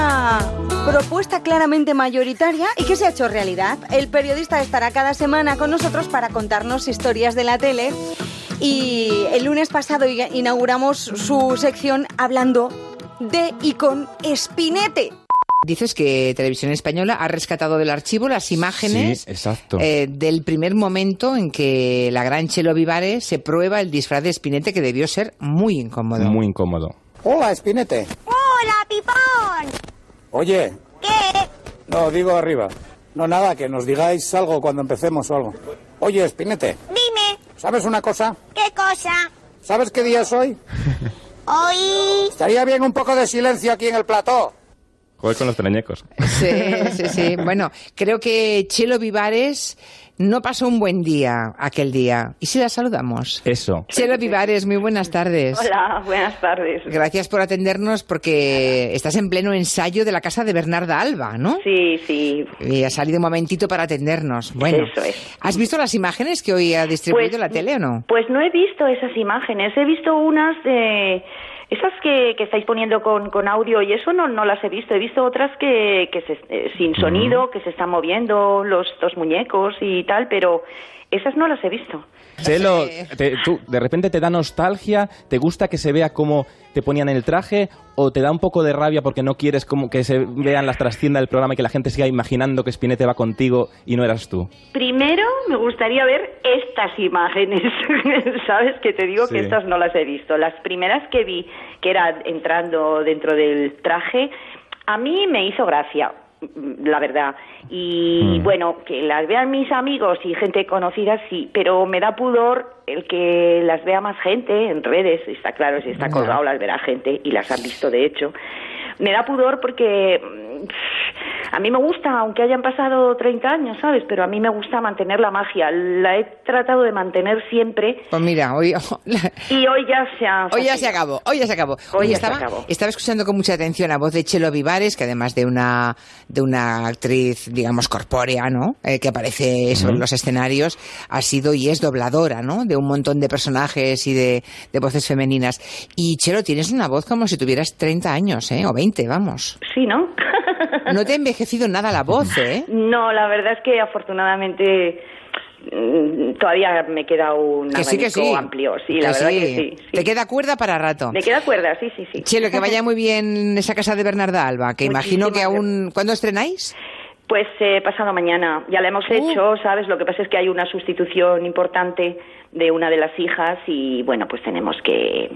Una propuesta claramente mayoritaria y que se ha hecho realidad. El periodista estará cada semana con nosotros para contarnos historias de la tele. Y el lunes pasado inauguramos su sección hablando de y con Espinete. Dices que Televisión Española ha rescatado del archivo las imágenes Sí, exacto. eh, del primer momento en que la gran Chelo Vivare se prueba el disfraz de Espinete que debió ser muy incómodo. Muy incómodo. Hola, Espinete. Oye, ¿Qué? no, digo arriba. No, nada, que nos digáis algo cuando empecemos o algo. Oye, Espinete, Dime, ¿sabes una cosa? ¿qué cosa? ¿Sabes qué día es hoy? Hoy... Estaría bien un poco de silencio aquí en el plató. Juega con los teleñecos. Sí, sí, sí. Bueno, creo que Chelo Vivares no pasó un buen día aquel día. ¿Y si la saludamos? Eso. Chelo Vivares, muy buenas tardes. Hola, buenas tardes. Gracias por atendernos porque estás en pleno ensayo de la casa de Bernarda Alba, ¿no? Sí, sí. Y ha salido un momentito para atendernos. Bueno, Eso es. ¿has visto las imágenes que hoy ha distribuido Pues- la tele o no? Pues no he visto esas imágenes, he visto unas de... Esas que, que estáis poniendo con, con audio y eso no, no las he visto. He visto otras que, que se, eh, sin sonido, que se están moviendo los dos muñecos y tal, pero Esas no las he visto. Chelo, te- tú, de repente te da nostalgia, te gusta que se vea cómo te ponían el traje o te da un poco de rabia porque no quieres como que se vean las trasciendas del programa y que la gente siga imaginando que Spinete va contigo y no eras tú. Primero me gustaría ver estas imágenes, ¿sabes? Que te digo Sí. que estas no las he visto. Las primeras que vi, que era entrando dentro del traje, a mí me hizo gracia, la verdad. Y Mm. bueno, que las vean mis amigos y gente conocida, sí, pero me da pudor el que las vea más gente en redes. Está claro, si está colgado las verá gente y las han visto de hecho. Me da pudor porque a mí me gusta, aunque hayan pasado 30 años, ¿sabes? Pero a mí me gusta mantener la magia. La he tratado de mantener siempre Pues mira, hoy, y hoy ya se ha... hoy ya se acabó, hoy ya se acabó. Hoy ya se estaba, acabó. estaba escuchando con mucha atención la voz de Chelo Vivares, que además de una, de una actriz, digamos, corpórea, ¿no? Eh, que aparece sobre los escenarios, ha sido y es dobladora, ¿no? De un montón de personajes y de, de voces femeninas. Y Chelo, tienes una voz como si tuvieras 30 años, ¿eh? O 20, vamos. Sí, ¿no? No te ha envejecido nada la voz, ¿eh? No, la verdad es que afortunadamente mm, todavía me queda un Que sí, que abanico sí. amplio. Sí, la verdad que sí. sí. Te queda cuerda para rato. Me queda cuerda, sí, sí, sí. Chelo, que vaya muy bien esa casa de Bernarda Alba, que imagino que aún... ¿Cuándo estrenáis? Pues eh, pasado mañana. Ya la hemos Uh. hecho, ¿sabes? Lo que pasa es que hay una sustitución importante de una de las hijas y, bueno, pues tenemos que...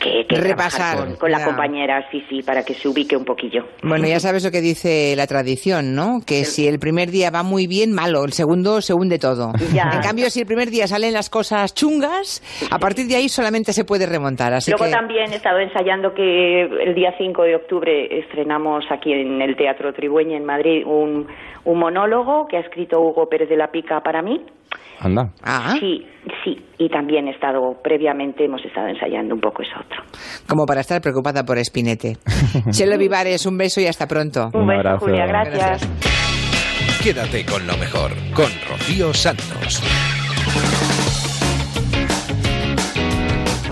Que, que Repasar, con, con la compañera, sí, sí, para que se ubique un poquillo. Bueno, ya sabes lo que dice la tradición, ¿no? Que si el primer día va muy bien, malo, el segundo se hunde todo. Ya. En cambio, si el primer día salen las cosas chungas, a partir de ahí solamente se puede remontar. Así Luego que también he estado ensayando que el día 5 de octubre estrenamos aquí en el Teatro Tribueña en Madrid un, un monólogo que ha escrito Hugo Pérez de la Pica para mí. Anda. Ah. Sí, sí. Y también he estado, previamente hemos estado ensayando un poco eso otro. como para estar preocupada por Espinete. Chelo Vivares, un beso y hasta pronto. Un beso, Julia, gracias. Quédate con lo mejor, con Rocío Santos.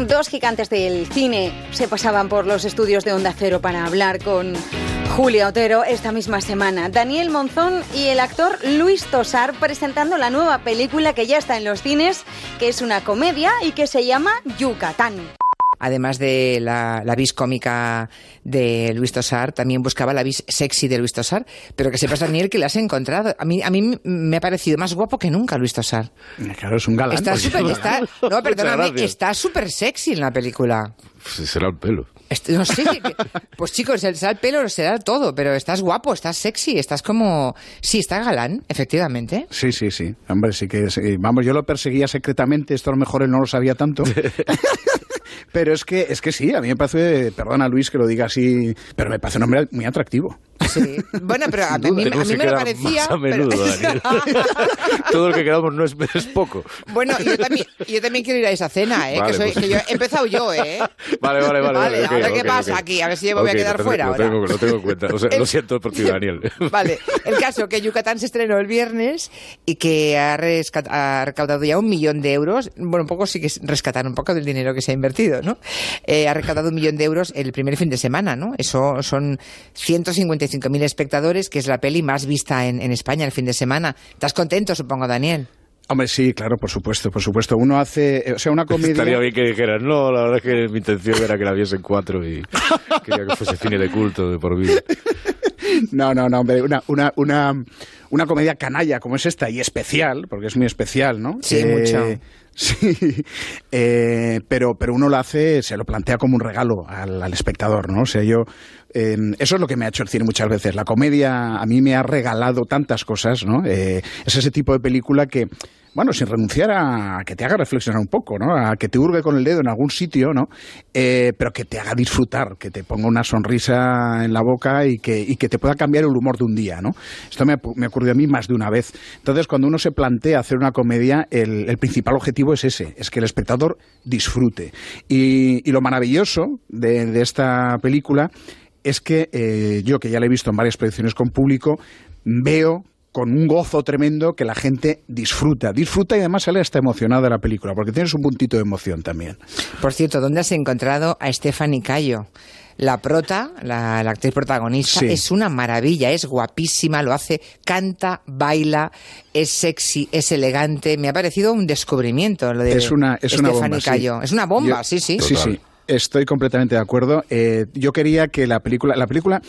Dos gigantes del cine se pasaban por los estudios de Onda Cero para hablar con Julia Otero esta misma semana. Daniel Monzón y el actor Luis Tosar presentando la nueva película que ya está en los cines, que es una comedia y que se llama Yucatán. Además de la, la vis cómica de Luis Tosar, también buscaba la vis sexy de Luis Tosar. Pero que sepas, Daniel, que la has encontrado. A mí, a mí me ha parecido más guapo que nunca Luis Tosar. Claro, es un galán. Está súper, está, no, perdóname, está súper sexy en la película. Pues será el pelo. No sé, pues chicos, será el pelo, será todo, pero estás guapo, estás sexy, estás como... Sí, está galán, efectivamente. Sí, sí, sí. Hombre, sí que... sí. Vamos, yo lo perseguía secretamente, esto a lo mejor él no lo sabía tanto. pero es que, es que sí, a mí me parece, perdona Luis que lo diga así, pero me parece un hombre muy atractivo. Sí. Bueno, pero a, mí, a mí me lo parecía... más a menudo, pero- Todo lo que queramos no es, es poco. Bueno, yo también, yo también quiero ir a esa cena, ¿eh? Vale, que, soy- pues. que yo he empezado yo, ¿eh? Vale, vale, vale. Vale, ok, a ver qué pasa aquí, a ver si yo me voy a quedar lo tengo- fuera lo ahora. tengo, lo tengo en cuenta. O sea, El- Lo siento por ti, Daniel. Vale, el caso que Yucatán se estrenó el viernes y que ha, rescat- ha recaudado ya un millón de euros. Bueno, un poco sí que es rescatar un poco del dinero que se ha invertido, ¿no? Eh, ha recaudado un millón de euros el primer fin de semana, ¿no? Eso son 155.000 espectadores, que es la peli más vista en, en España el fin de semana. ¿Estás contento, supongo, Daniel? Hombre, sí, claro, por supuesto, por supuesto. Uno hace, eh, o sea, una comedia... Estaría bien que dijeras, no, la verdad es que mi intención era que la viesen cuatro y quería que fuese cine de culto de por vida. No, no, no, hombre, una, una, una, una comedia canalla como es esta y especial, porque es muy especial, ¿no? Sí, mucho. Sí, eh, pero, pero uno lo hace, se lo plantea como un regalo al, espectador, ¿no? O sea, yo, eh, eso es lo que me ha hecho el cine muchas veces. La comedia a mí me ha regalado tantas cosas, ¿no? Eh, es ese tipo de película que, bueno, sin renunciar a que te haga reflexionar un poco, ¿no? A que te hurgue con el dedo en algún sitio, ¿no? Eh, pero que te haga disfrutar, que te ponga una sonrisa en la boca y que, te pueda cambiar el humor de un día, ¿no? Esto me, me ocurrió a mí más de una vez. Entonces, cuando uno se plantea hacer una comedia, el, principal objetivo es ese, es que el espectador disfrute. Y, lo maravilloso de, de esta película es que eh, yo, que ya la he visto en varias proyecciones con público, veo con un gozo tremendo que la gente disfruta, disfruta y además sale hasta emocionada de la película, porque tienes un puntito de emoción también. Por cierto, ¿dónde has encontrado a Stephanie Cayo? La prota, la, la actriz protagonista, Sí. es una maravilla, es guapísima, lo hace, canta, baila, es sexy, es elegante. Me ha parecido un descubrimiento lo de es una, es una bomba. sí. Es una bomba, Yo- sí, sí. Sí, sí. Estoy completamente de acuerdo. Eh, yo quería que la película, la película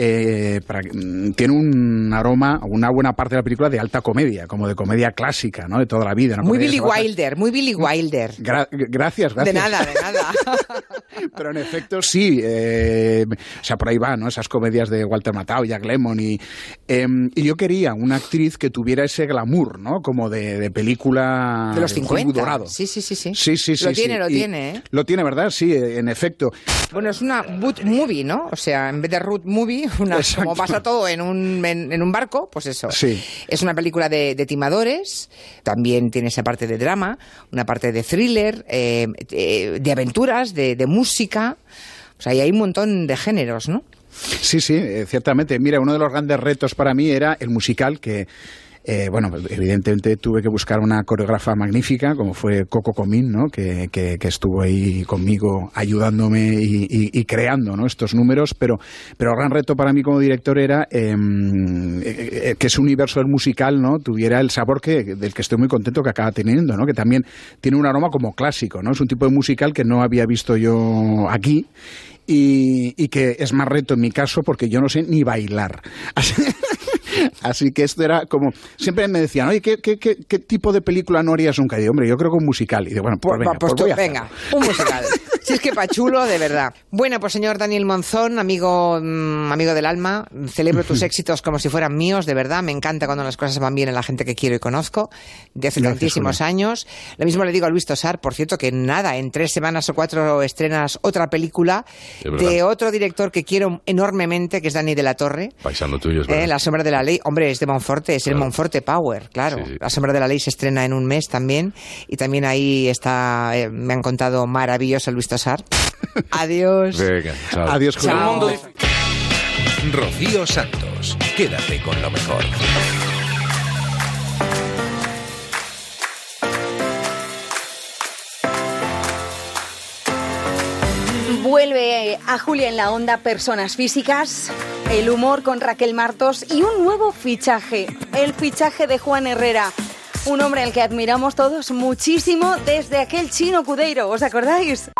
eh, para- mm, tiene un aroma, una buena parte de la película de alta comedia, como de comedia clásica, ¿no? De toda la vida. Muy Billy Wilder, muy Billy Wilder. Gra- gracias, gracias. De nada, de nada. Pero en efecto sí, eh, o sea, por ahí va, ¿no? Esas comedias de Walter Matthau, Jack Lemmon y, eh, y yo quería una actriz que tuviera ese glamour, ¿no? Como de, de película De los Hollywood 50. dorado. Sí, sí, sí, sí. Sí, sí, sí. Lo sí. tiene, lo Y- tiene, ¿eh? Lo tiene, ¿verdad? Sí, en efecto. Bueno, es una boot movie, ¿no? O sea, en vez de root movie, una, como pasa todo en un, en, en un barco, pues eso. Sí. Es una película de, de timadores, también tiene esa parte de drama, una parte de thriller, eh, eh, de aventuras, de, de música. O sea, y hay un montón de géneros, ¿no? Sí, sí, eh, ciertamente. Mira, uno de los grandes retos para mí era el musical que... eh, bueno, evidentemente tuve que buscar una coreógrafa magnífica, como fue Coco Comín, ¿no? que, que- que estuvo ahí conmigo ayudándome y, y- y creando ¿no? estos números, pero, pero gran reto para mí como director era em, eh, eh, que ese universo del musical ¿no? tuviera el sabor que, del que estoy muy contento que acaba teniendo, ¿no? que también tiene un aroma como clásico, ¿no? es un tipo de musical que no había visto yo aquí y, y que es más reto en mi caso porque yo no sé ni bailar. Así, así que esto era como... Siempre me decían, oye, ¿qué, qué, qué, qué tipo de película no harías nunca? Y digo, hombre, yo creo que un musical. Y digo, bueno, pues, venga, pues pues tú, voy a hacerlo. venga, un musical. si es que pachulo, de verdad. Bueno, pues señor Daniel Monzón, amigo, mm, amigo del alma, celebro tus éxitos como si fueran míos, de verdad. Me encanta cuando las cosas van bien en la gente que quiero y conozco, de hace Gracias, tantísimos Julia. años. Lo mismo le digo a Luis Tosar, por cierto, que nada, en tres semanas o cuatro estrenas otra película de otro director que quiero enormemente, que es Dani de la Torre. Paisano tuyo, es Eh, verdad. la sombra de la ley, hombre, es de Monforte, es el Claro. Monforte Power, claro. Sí, sí. La sombra de la ley se estrena en un mes también y también ahí está, eh, me han contado maravilloso Luis Tosar. Adiós. Venga, chao. Adiós. Chao. Rocío Santos. Quédate con lo mejor. Vuelve a Julia en la onda Personas Físicas, el humor con Raquel Martos y un nuevo fichaje, el fichaje de Juan Herrera. Un hombre al que admiramos todos muchísimo desde aquel chino Cudeiro, ¿os acordáis?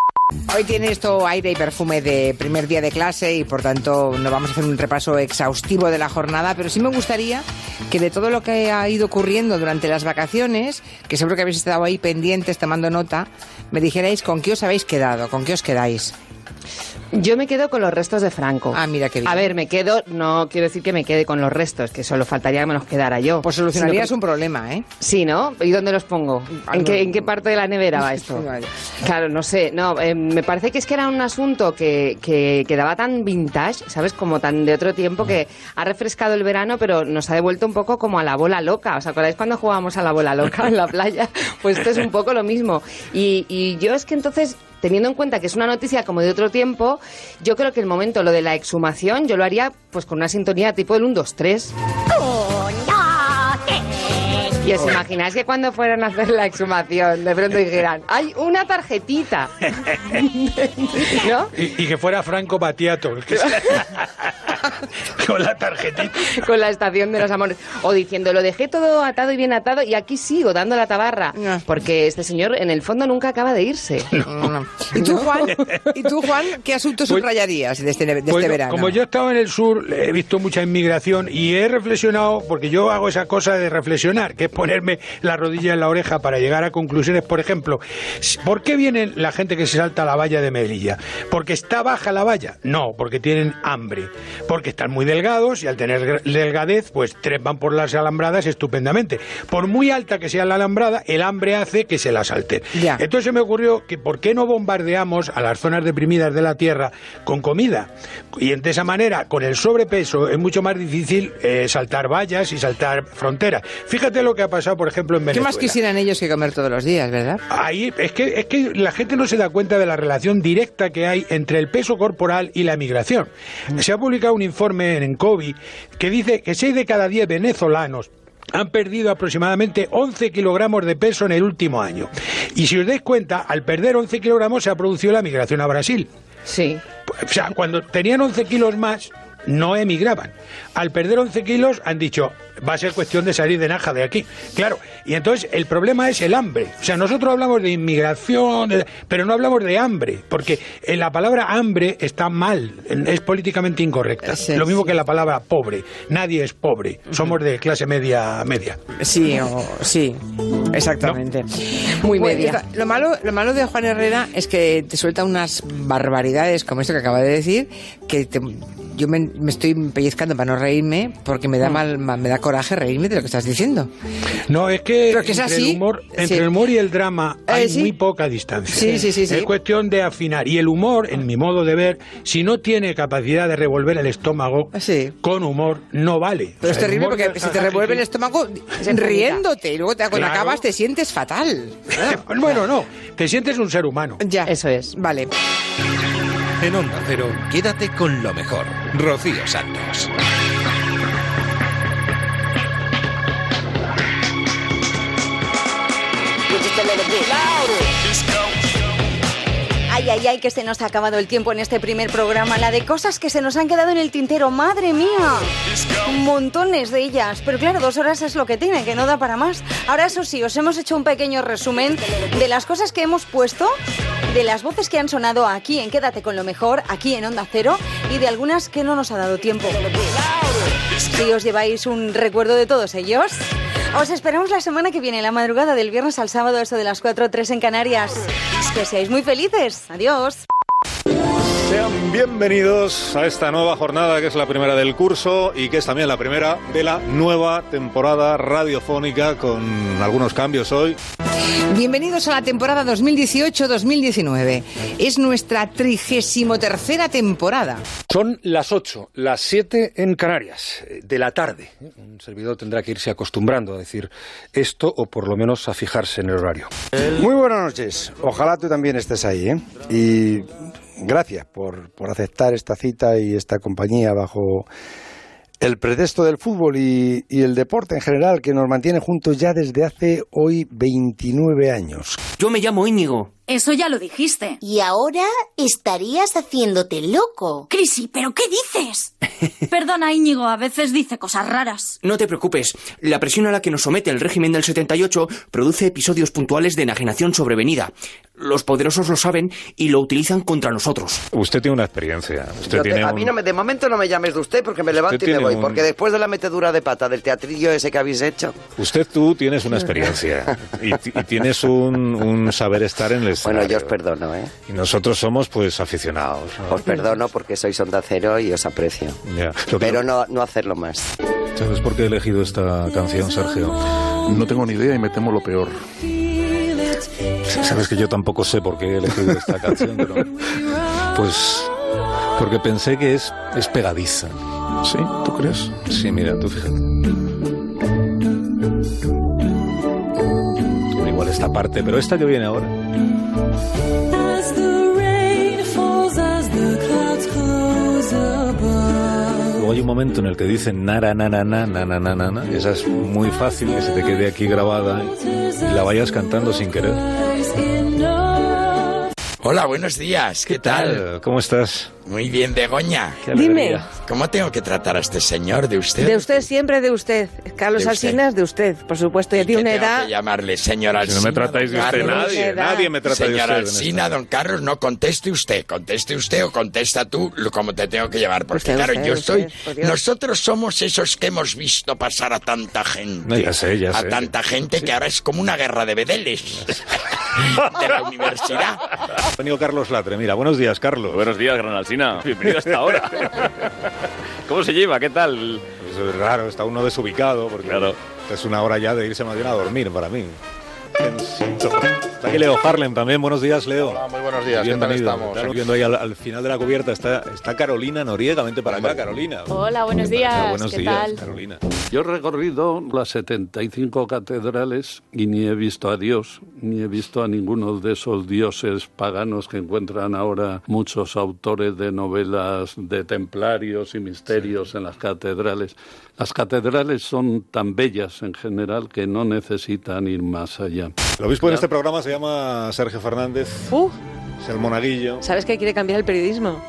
Hoy tiene esto aire y perfume de primer día de clase y por tanto no vamos a hacer un repaso exhaustivo de la jornada, pero sí me gustaría que de todo lo que ha ido ocurriendo durante las vacaciones, que seguro que habéis estado ahí pendientes tomando nota, me dijerais con qué os habéis quedado, con qué os quedáis. Yo me quedo con los restos de Franco. Ah, mira qué bien. A ver, me quedo, no quiero decir que me quede con los restos, que solo faltaría que me los quedara yo. Pues solucionarías un problema, ¿eh? Sí, ¿no? ¿Y dónde los pongo? ¿En qué, en qué parte de la nevera va esto? Vale. Claro, no sé. No, eh, me parece que es que era un asunto que, que quedaba tan vintage, ¿sabes? Como tan de otro tiempo que ha refrescado el verano, pero nos ha devuelto un poco como a la bola loca. ¿Os acordáis cuando jugábamos a la bola loca en la playa? Pues esto es un poco lo mismo. Y, y yo es que entonces teniendo en cuenta que es una noticia como de otro tiempo, yo creo que el momento, lo de la exhumación, yo lo haría pues con una sintonía tipo del 1, 2, 3. Y os imagináis que cuando fueran a hacer la exhumación, de pronto dijeran, hay una tarjetita. ¿No? Y, y que fuera Franco Batiato. el que. Con la tarjetita. Con la estación de los amores. O diciendo, lo dejé todo atado y bien atado y aquí sigo dando la tabarra. Porque este señor en el fondo nunca acaba de irse. ¿Y tú, Juan? ¿Y tú, Juan? ¿Qué asunto subrayarías de este, de este Bueno, verano? Como yo he estado en el sur, he visto mucha inmigración y he reflexionado, porque yo hago esa cosa de reflexionar, que es ponerme la rodilla en la oreja para llegar a conclusiones. Por ejemplo, ¿por qué viene la gente que se salta la valla de Melilla? ¿Porque está baja la valla? No, porque tienen hambre. Porque están muy delgados y al tener delgadez, pues trepan por las alambradas estupendamente. Por muy alta que sea la alambrada, el hambre hace que se la salten. Entonces se me ocurrió que ¿por qué no bombardeamos a las zonas deprimidas de la Tierra con comida? Y de esa manera, con el sobrepeso, es mucho más difícil eh, saltar vallas y saltar fronteras. Fíjate lo que ha pasado, por ejemplo, en ¿Qué Venezuela. más quisieran ellos que comer todos los días, verdad? Ahí es que, es que la gente no se da cuenta de la relación directa que hay entre el peso corporal y la migración. Se ha publicado un informe en Encovi que dice que 6 de cada 10 venezolanos han perdido aproximadamente 11 kilogramos de peso en el último año. Y si os dais cuenta, al perder 11 kilogramos se ha producido la migración a Brasil. Sí. O sea, cuando tenían 11 kilos más, no emigraban. Al perder 11 kilos han dicho, va a ser cuestión de salir de Naja de aquí. Claro, y entonces el problema es el hambre. O sea, nosotros hablamos de inmigración, pero no hablamos de hambre, porque en la palabra hambre está mal, es políticamente incorrecta. Lo mismo que la palabra pobre. Nadie es pobre, somos de clase media media. Sí, o- sí, exactamente. Muy media. Lo malo, lo malo de Juan Herrera es que te suelta unas barbaridades como esto que acaba de decir, que te- yo me, me estoy pellizcando para no reírme porque me Mm. da mal, ma- me da coraje reírme de lo que estás diciendo. No, es que, Pero que es entre, así, el humor, entre sí. el humor y el drama Eh, hay sí. muy poca distancia. Sí, sí, sí, sí. Es cuestión de afinar. Y el humor, en mi modo de ver, si no tiene capacidad de revolver el estómago, con humor no vale. Pero O es sea, el terrible porque de- se te revuelve el estómago riéndote y luego te- cuando Claro. acabas te sientes fatal. bueno, no, te sientes un ser humano. Ya. Eso es. Vale. En Onda Cero, quédate con lo mejor. Rocío Santos. Ay, ay, ay, que se nos ha acabado el tiempo en este primer programa. La de cosas que se nos han quedado en el tintero. ¡Madre mía! Montones de ellas. Pero claro, dos horas es lo que tiene, que no da para más. Ahora, eso sí, os hemos hecho un pequeño resumen de las cosas que hemos puesto, de las voces que han sonado aquí en Quédate con lo mejor, aquí en Onda Cero, y de algunas que no nos ha dado tiempo. Si os lleváis un recuerdo de todos ellos. Os esperamos la semana que viene, la madrugada del viernes al sábado, eso de las 4 o 3 en Canarias. Que seáis muy felices. Adiós. Sean bienvenidos a esta nueva jornada que es la primera del curso y que es también la primera de la nueva temporada radiofónica con algunos cambios hoy. Bienvenidos a la temporada 2018-2019. Es nuestra trigésimo tercera temporada. Son las 8, las 7 en Canarias, eh, de la tarde. Un servidor tendrá que irse acostumbrando a decir esto o por lo menos a fijarse en el horario. Muy buenas noches. Ojalá tú también estés ahí, ¿eh? Y gracias por, por aceptar esta cita y esta compañía bajo el pretexto del fútbol y, y el deporte en general que nos mantiene juntos ya desde hace hoy 29 años. Yo me llamo Íñigo. Eso ya lo dijiste. Y ahora estarías haciéndote loco. Crisi, ¿pero qué dices? Perdona, Íñigo, a veces dice cosas raras. No te preocupes, la presión a la que nos somete el régimen del 78 produce episodios puntuales de enajenación sobrevenida. Los poderosos lo saben y lo utilizan contra nosotros. Usted tiene una experiencia. Usted te- tiene a un- mí no me, de momento no me llames de usted porque me levanto y me voy. un- Porque después de la metedura de pata del teatrillo ese que habéis hecho. Usted tú tienes una experiencia y tienes un, un saber estar en el escenario. Bueno, yo os perdono, ¿eh? Y nosotros somos pues aficionados. ¿no? Os perdono porque sois onda cero y os aprecio. Que- Pero no, no hacerlo más. ¿Sabes por qué he elegido esta canción, Sergio? No tengo ni idea y me temo lo peor. Sabes que yo tampoco sé por qué he elegido esta canción, pero pues porque pensé que es, es pegadiza. ¿Sí? ¿Tú crees? Sí, mira, tú fíjate. Esta parte, pero esta que viene ahora. Luego hay un momento en el que dicen nara, nara, na, na, na, na, na, na. Esa es muy fácil que se te quede aquí grabada y la vayas cantando sin querer. Hola, buenos días. ¿Qué, tal? ¿Cómo estás? Muy bien, Begoña. Dime. ¿Cómo tengo que tratar a este señor de usted? De usted siempre, de usted. Carlos De usted. Alsina es de usted, por supuesto. Ya tiene una Tengo edad. que llamarle señor Si Alsina. no me tratáis de don usted Carlos. nadie, nadie me trata de Señor usted en Alsina, don Carlos, no conteste usted. Conteste usted o contesta tú lo- como te tengo que llevar. Porque Usted, claro, usted, yo usted, estoy... Nosotros somos esos que hemos visto pasar a tanta gente. No, ya sé, ya a sé. tanta gente que ahora es como una guerra de bedeles. de la universidad. Ha venido Carlos Latre. Mira, buenos días, Carlos. Buenos días, Gran Alsina. Bienvenido hasta ahora. ¿Cómo se lleva? ¿Qué tal? Pues es raro, está uno desubicado porque es una hora ya de irse más bien a dormir para mí. Está aquí Leo Harlem también. Buenos días, Leo. Hola, muy buenos días. ¿Qué tal Bienvenido. estamos? Estamos viendo ahí al, al final de la cubierta está, está Carolina Noriega. Vente para acá, Carolina. Hola, buenos días. Buenos ¿Qué días, tal? Carolina. Yo he recorrido las 75 catedrales y ni he visto a Dios, ni he visto a ninguno de esos dioses paganos que encuentran ahora muchos autores de novelas de templarios y misterios en las catedrales. Las catedrales son tan bellas en general que no necesitan ir más allá. El obispo en este programa se llama Sergio Fernández. Uh, Es el monaguillo. ¿Sabes que quiere cambiar el periodismo?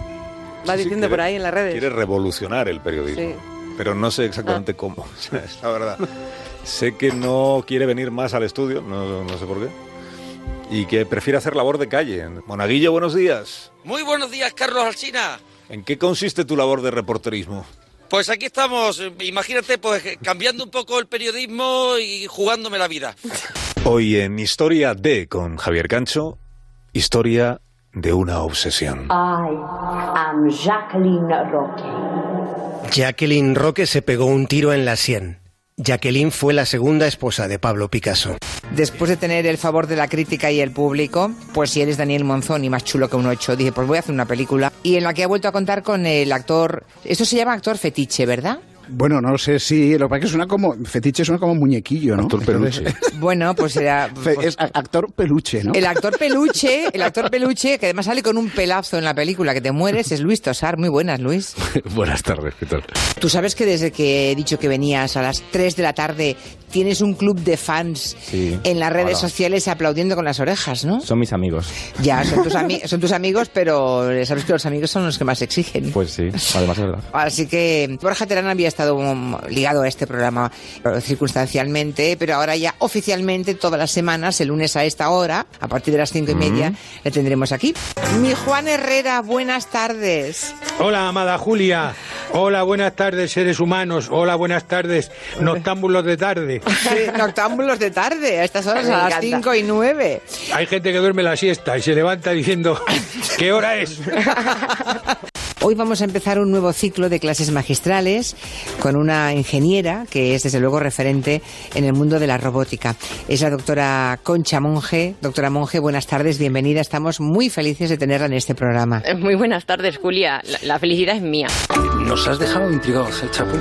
Va diciendo quiere- por ahí en las redes. Quiere revolucionar el periodismo. Sí. Pero no sé Ah. exactamente cómo. O sea, es la verdad. Sé que no quiere venir más al estudio, no, no sé por qué. Y que prefiere hacer labor de calle. Monaguillo, buenos días. Muy buenos días, Carlos Alsina. ¿En qué consiste tu labor de reporterismo? Pues aquí estamos, imagínate, pues cambiando un poco el periodismo y jugándome la vida. Hoy en Historia D con Javier Cancho, historia de una obsesión. I am Jacqueline Roque. Jacqueline Roque se pegó un tiro en la sien. Jacqueline fue la segunda esposa de Pablo Picasso. Después de tener el favor de la crítica y el público, pues si eres Daniel Monzón y más chulo que un ocho, dije, pues voy a hacer una película. Y en la que ha vuelto a contar con el actor, esto se llama actor fetiche, ¿verdad? Bueno, no sé si. Lo que pasa es que suena como. Fetiche suena como muñequillo, ¿no? Actor peluche. Bueno, pues era... es a- actor peluche, ¿no? El actor peluche, el actor peluche, que además sale con un pelazo en la película que te mueres, es Luis Tosar. Muy buenas, Luis. Buenas tardes, ¿qué tal? Tú sabes que desde que he dicho que venías a las 3 de la tarde tienes un club de fans Sí. en las redes Hola. sociales aplaudiendo con las orejas, ¿no? Son mis amigos. Ya, son tus, ami- son tus amigos, pero sabes que los amigos son los que más exigen. Pues sí, además es verdad. Así que Borja Terán había estado ligado a este programa circunstancialmente, pero ahora ya oficialmente todas las semanas, el lunes a esta hora, a partir de las cinco y media, le tendremos aquí. Mi Juan Herrera, buenas tardes. Hola, amada Julia. Hola, buenas tardes, seres humanos. Hola, buenas tardes, noctámbulos de tarde. Sí, noctámbulos de tarde, a estas horas, Me a las encanta. cinco y nueve. Hay gente que duerme la siesta y se levanta diciendo, ¿qué hora es? Hoy vamos a empezar un nuevo ciclo de clases magistrales con una ingeniera que es desde luego referente en el mundo de la robótica. Es la doctora Concha Monge. Doctora Monge, buenas tardes, bienvenida. Estamos muy felices de tenerla en este programa. Eh, Muy buenas tardes, Julia. La, la felicidad es mía. Nos has dejado intrigados, ¿eh, Chapu?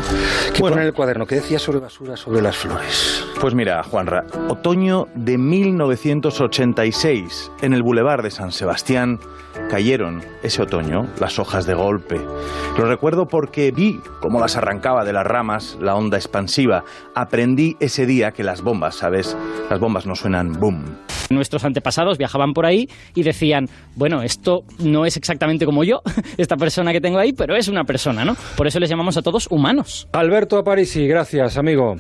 ¿Qué pone en el cuaderno? ¿Qué decía sobre basura, sobre las flores? Pues mira, Juanra, otoño de 1986, en el Boulevard de San Sebastián, cayeron ese otoño las hojas de golpe. Lo recuerdo porque vi cómo las arrancaba de las ramas la onda expansiva. Aprendí ese día que las bombas, ¿sabes? Las bombas no suenan boom. Nuestros antepasados viajaban por ahí y decían, bueno, esto no es exactamente como yo, esta persona que tengo ahí, pero es una persona, ¿no? Por eso les llamamos a todos humanos. Alberto Aparici, gracias, amigo.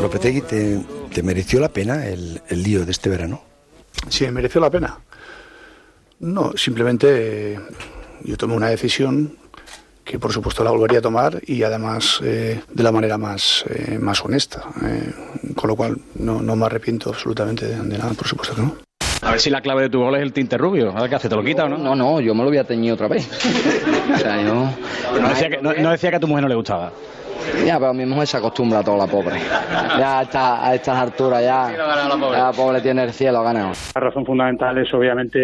Lopetegui, ¿te, te mereció la pena el, el lío de este verano? Sí, mereció la pena. No, simplemente eh, yo tomé una decisión que por supuesto la volvería a tomar y además eh, de la manera más, eh, más honesta. eh, con lo cual no, no me arrepiento absolutamente de, de nada, por supuesto que no. A ver si la clave de tu gol es el tinte rubio. A ver qué hace, ¿te lo quita o no? No, no, yo me lo voy a teñir otra vez. o sea, yo... No decía, que, no- no decía que a tu mujer no le gustaba. Ya, pero mi mujer se acostumbra a todo, la pobre. Ya a, esta- a estas alturas ya, ya la pobre tiene el cielo ganado. La razón fundamental es obviamente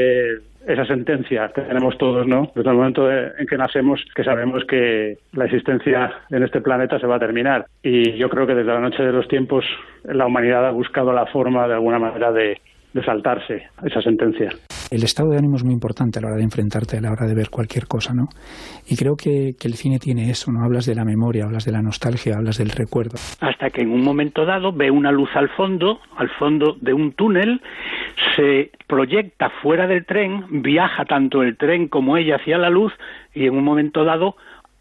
esa sentencia que tenemos todos, ¿no? Desde el momento en que nacemos, que sabemos que la existencia en este planeta se va a terminar. Y yo creo que desde la noche de los tiempos la humanidad ha buscado la forma, de alguna manera, de, de saltarse esa sentencia. El estado de ánimo es muy importante a la hora de enfrentarte, a la hora de ver cualquier cosa, ¿no? Y creo que, que el cine tiene eso, ¿no? Hablas de la memoria, hablas de la nostalgia, hablas del recuerdo. hasta que en un momento dado ve una luz al fondo, al fondo de un túnel, se proyecta fuera del tren, viaja tanto el tren como ella hacia la luz y en un momento dado,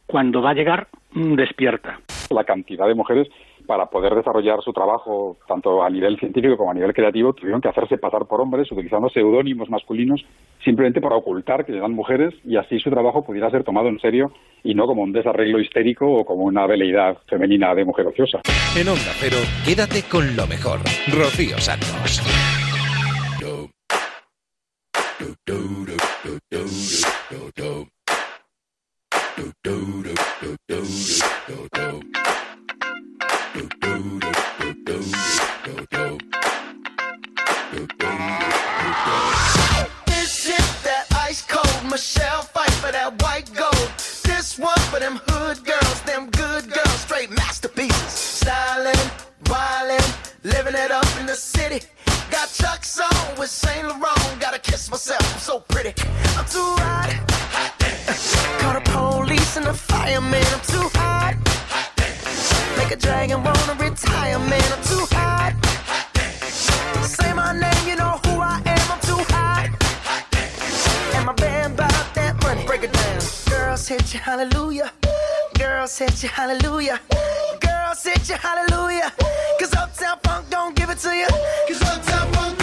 cuando va a llegar, despierta. la cantidad de mujeres para poder desarrollar su trabajo tanto a nivel científico como a nivel creativo tuvieron que hacerse pasar por hombres utilizando seudónimos masculinos simplemente para ocultar que eran mujeres y así su trabajo pudiera ser tomado en serio y no como un desarreglo histérico o como una veleidad femenina de mujer ociosa. En Onda Cero, quédate con lo mejor. Rocío Santos. Fireman. I'm too hot. Make a dragon wanna retire, man. I'm too hot. Say my name, you know who I am. I'm too hot. And my band bought that money. Break it down. Girls Girls hit you hallelujah. Girls hit you hallelujah. Girls hit you hallelujah. Cause Uptown Funk don't give it to you. Cause Uptown Funk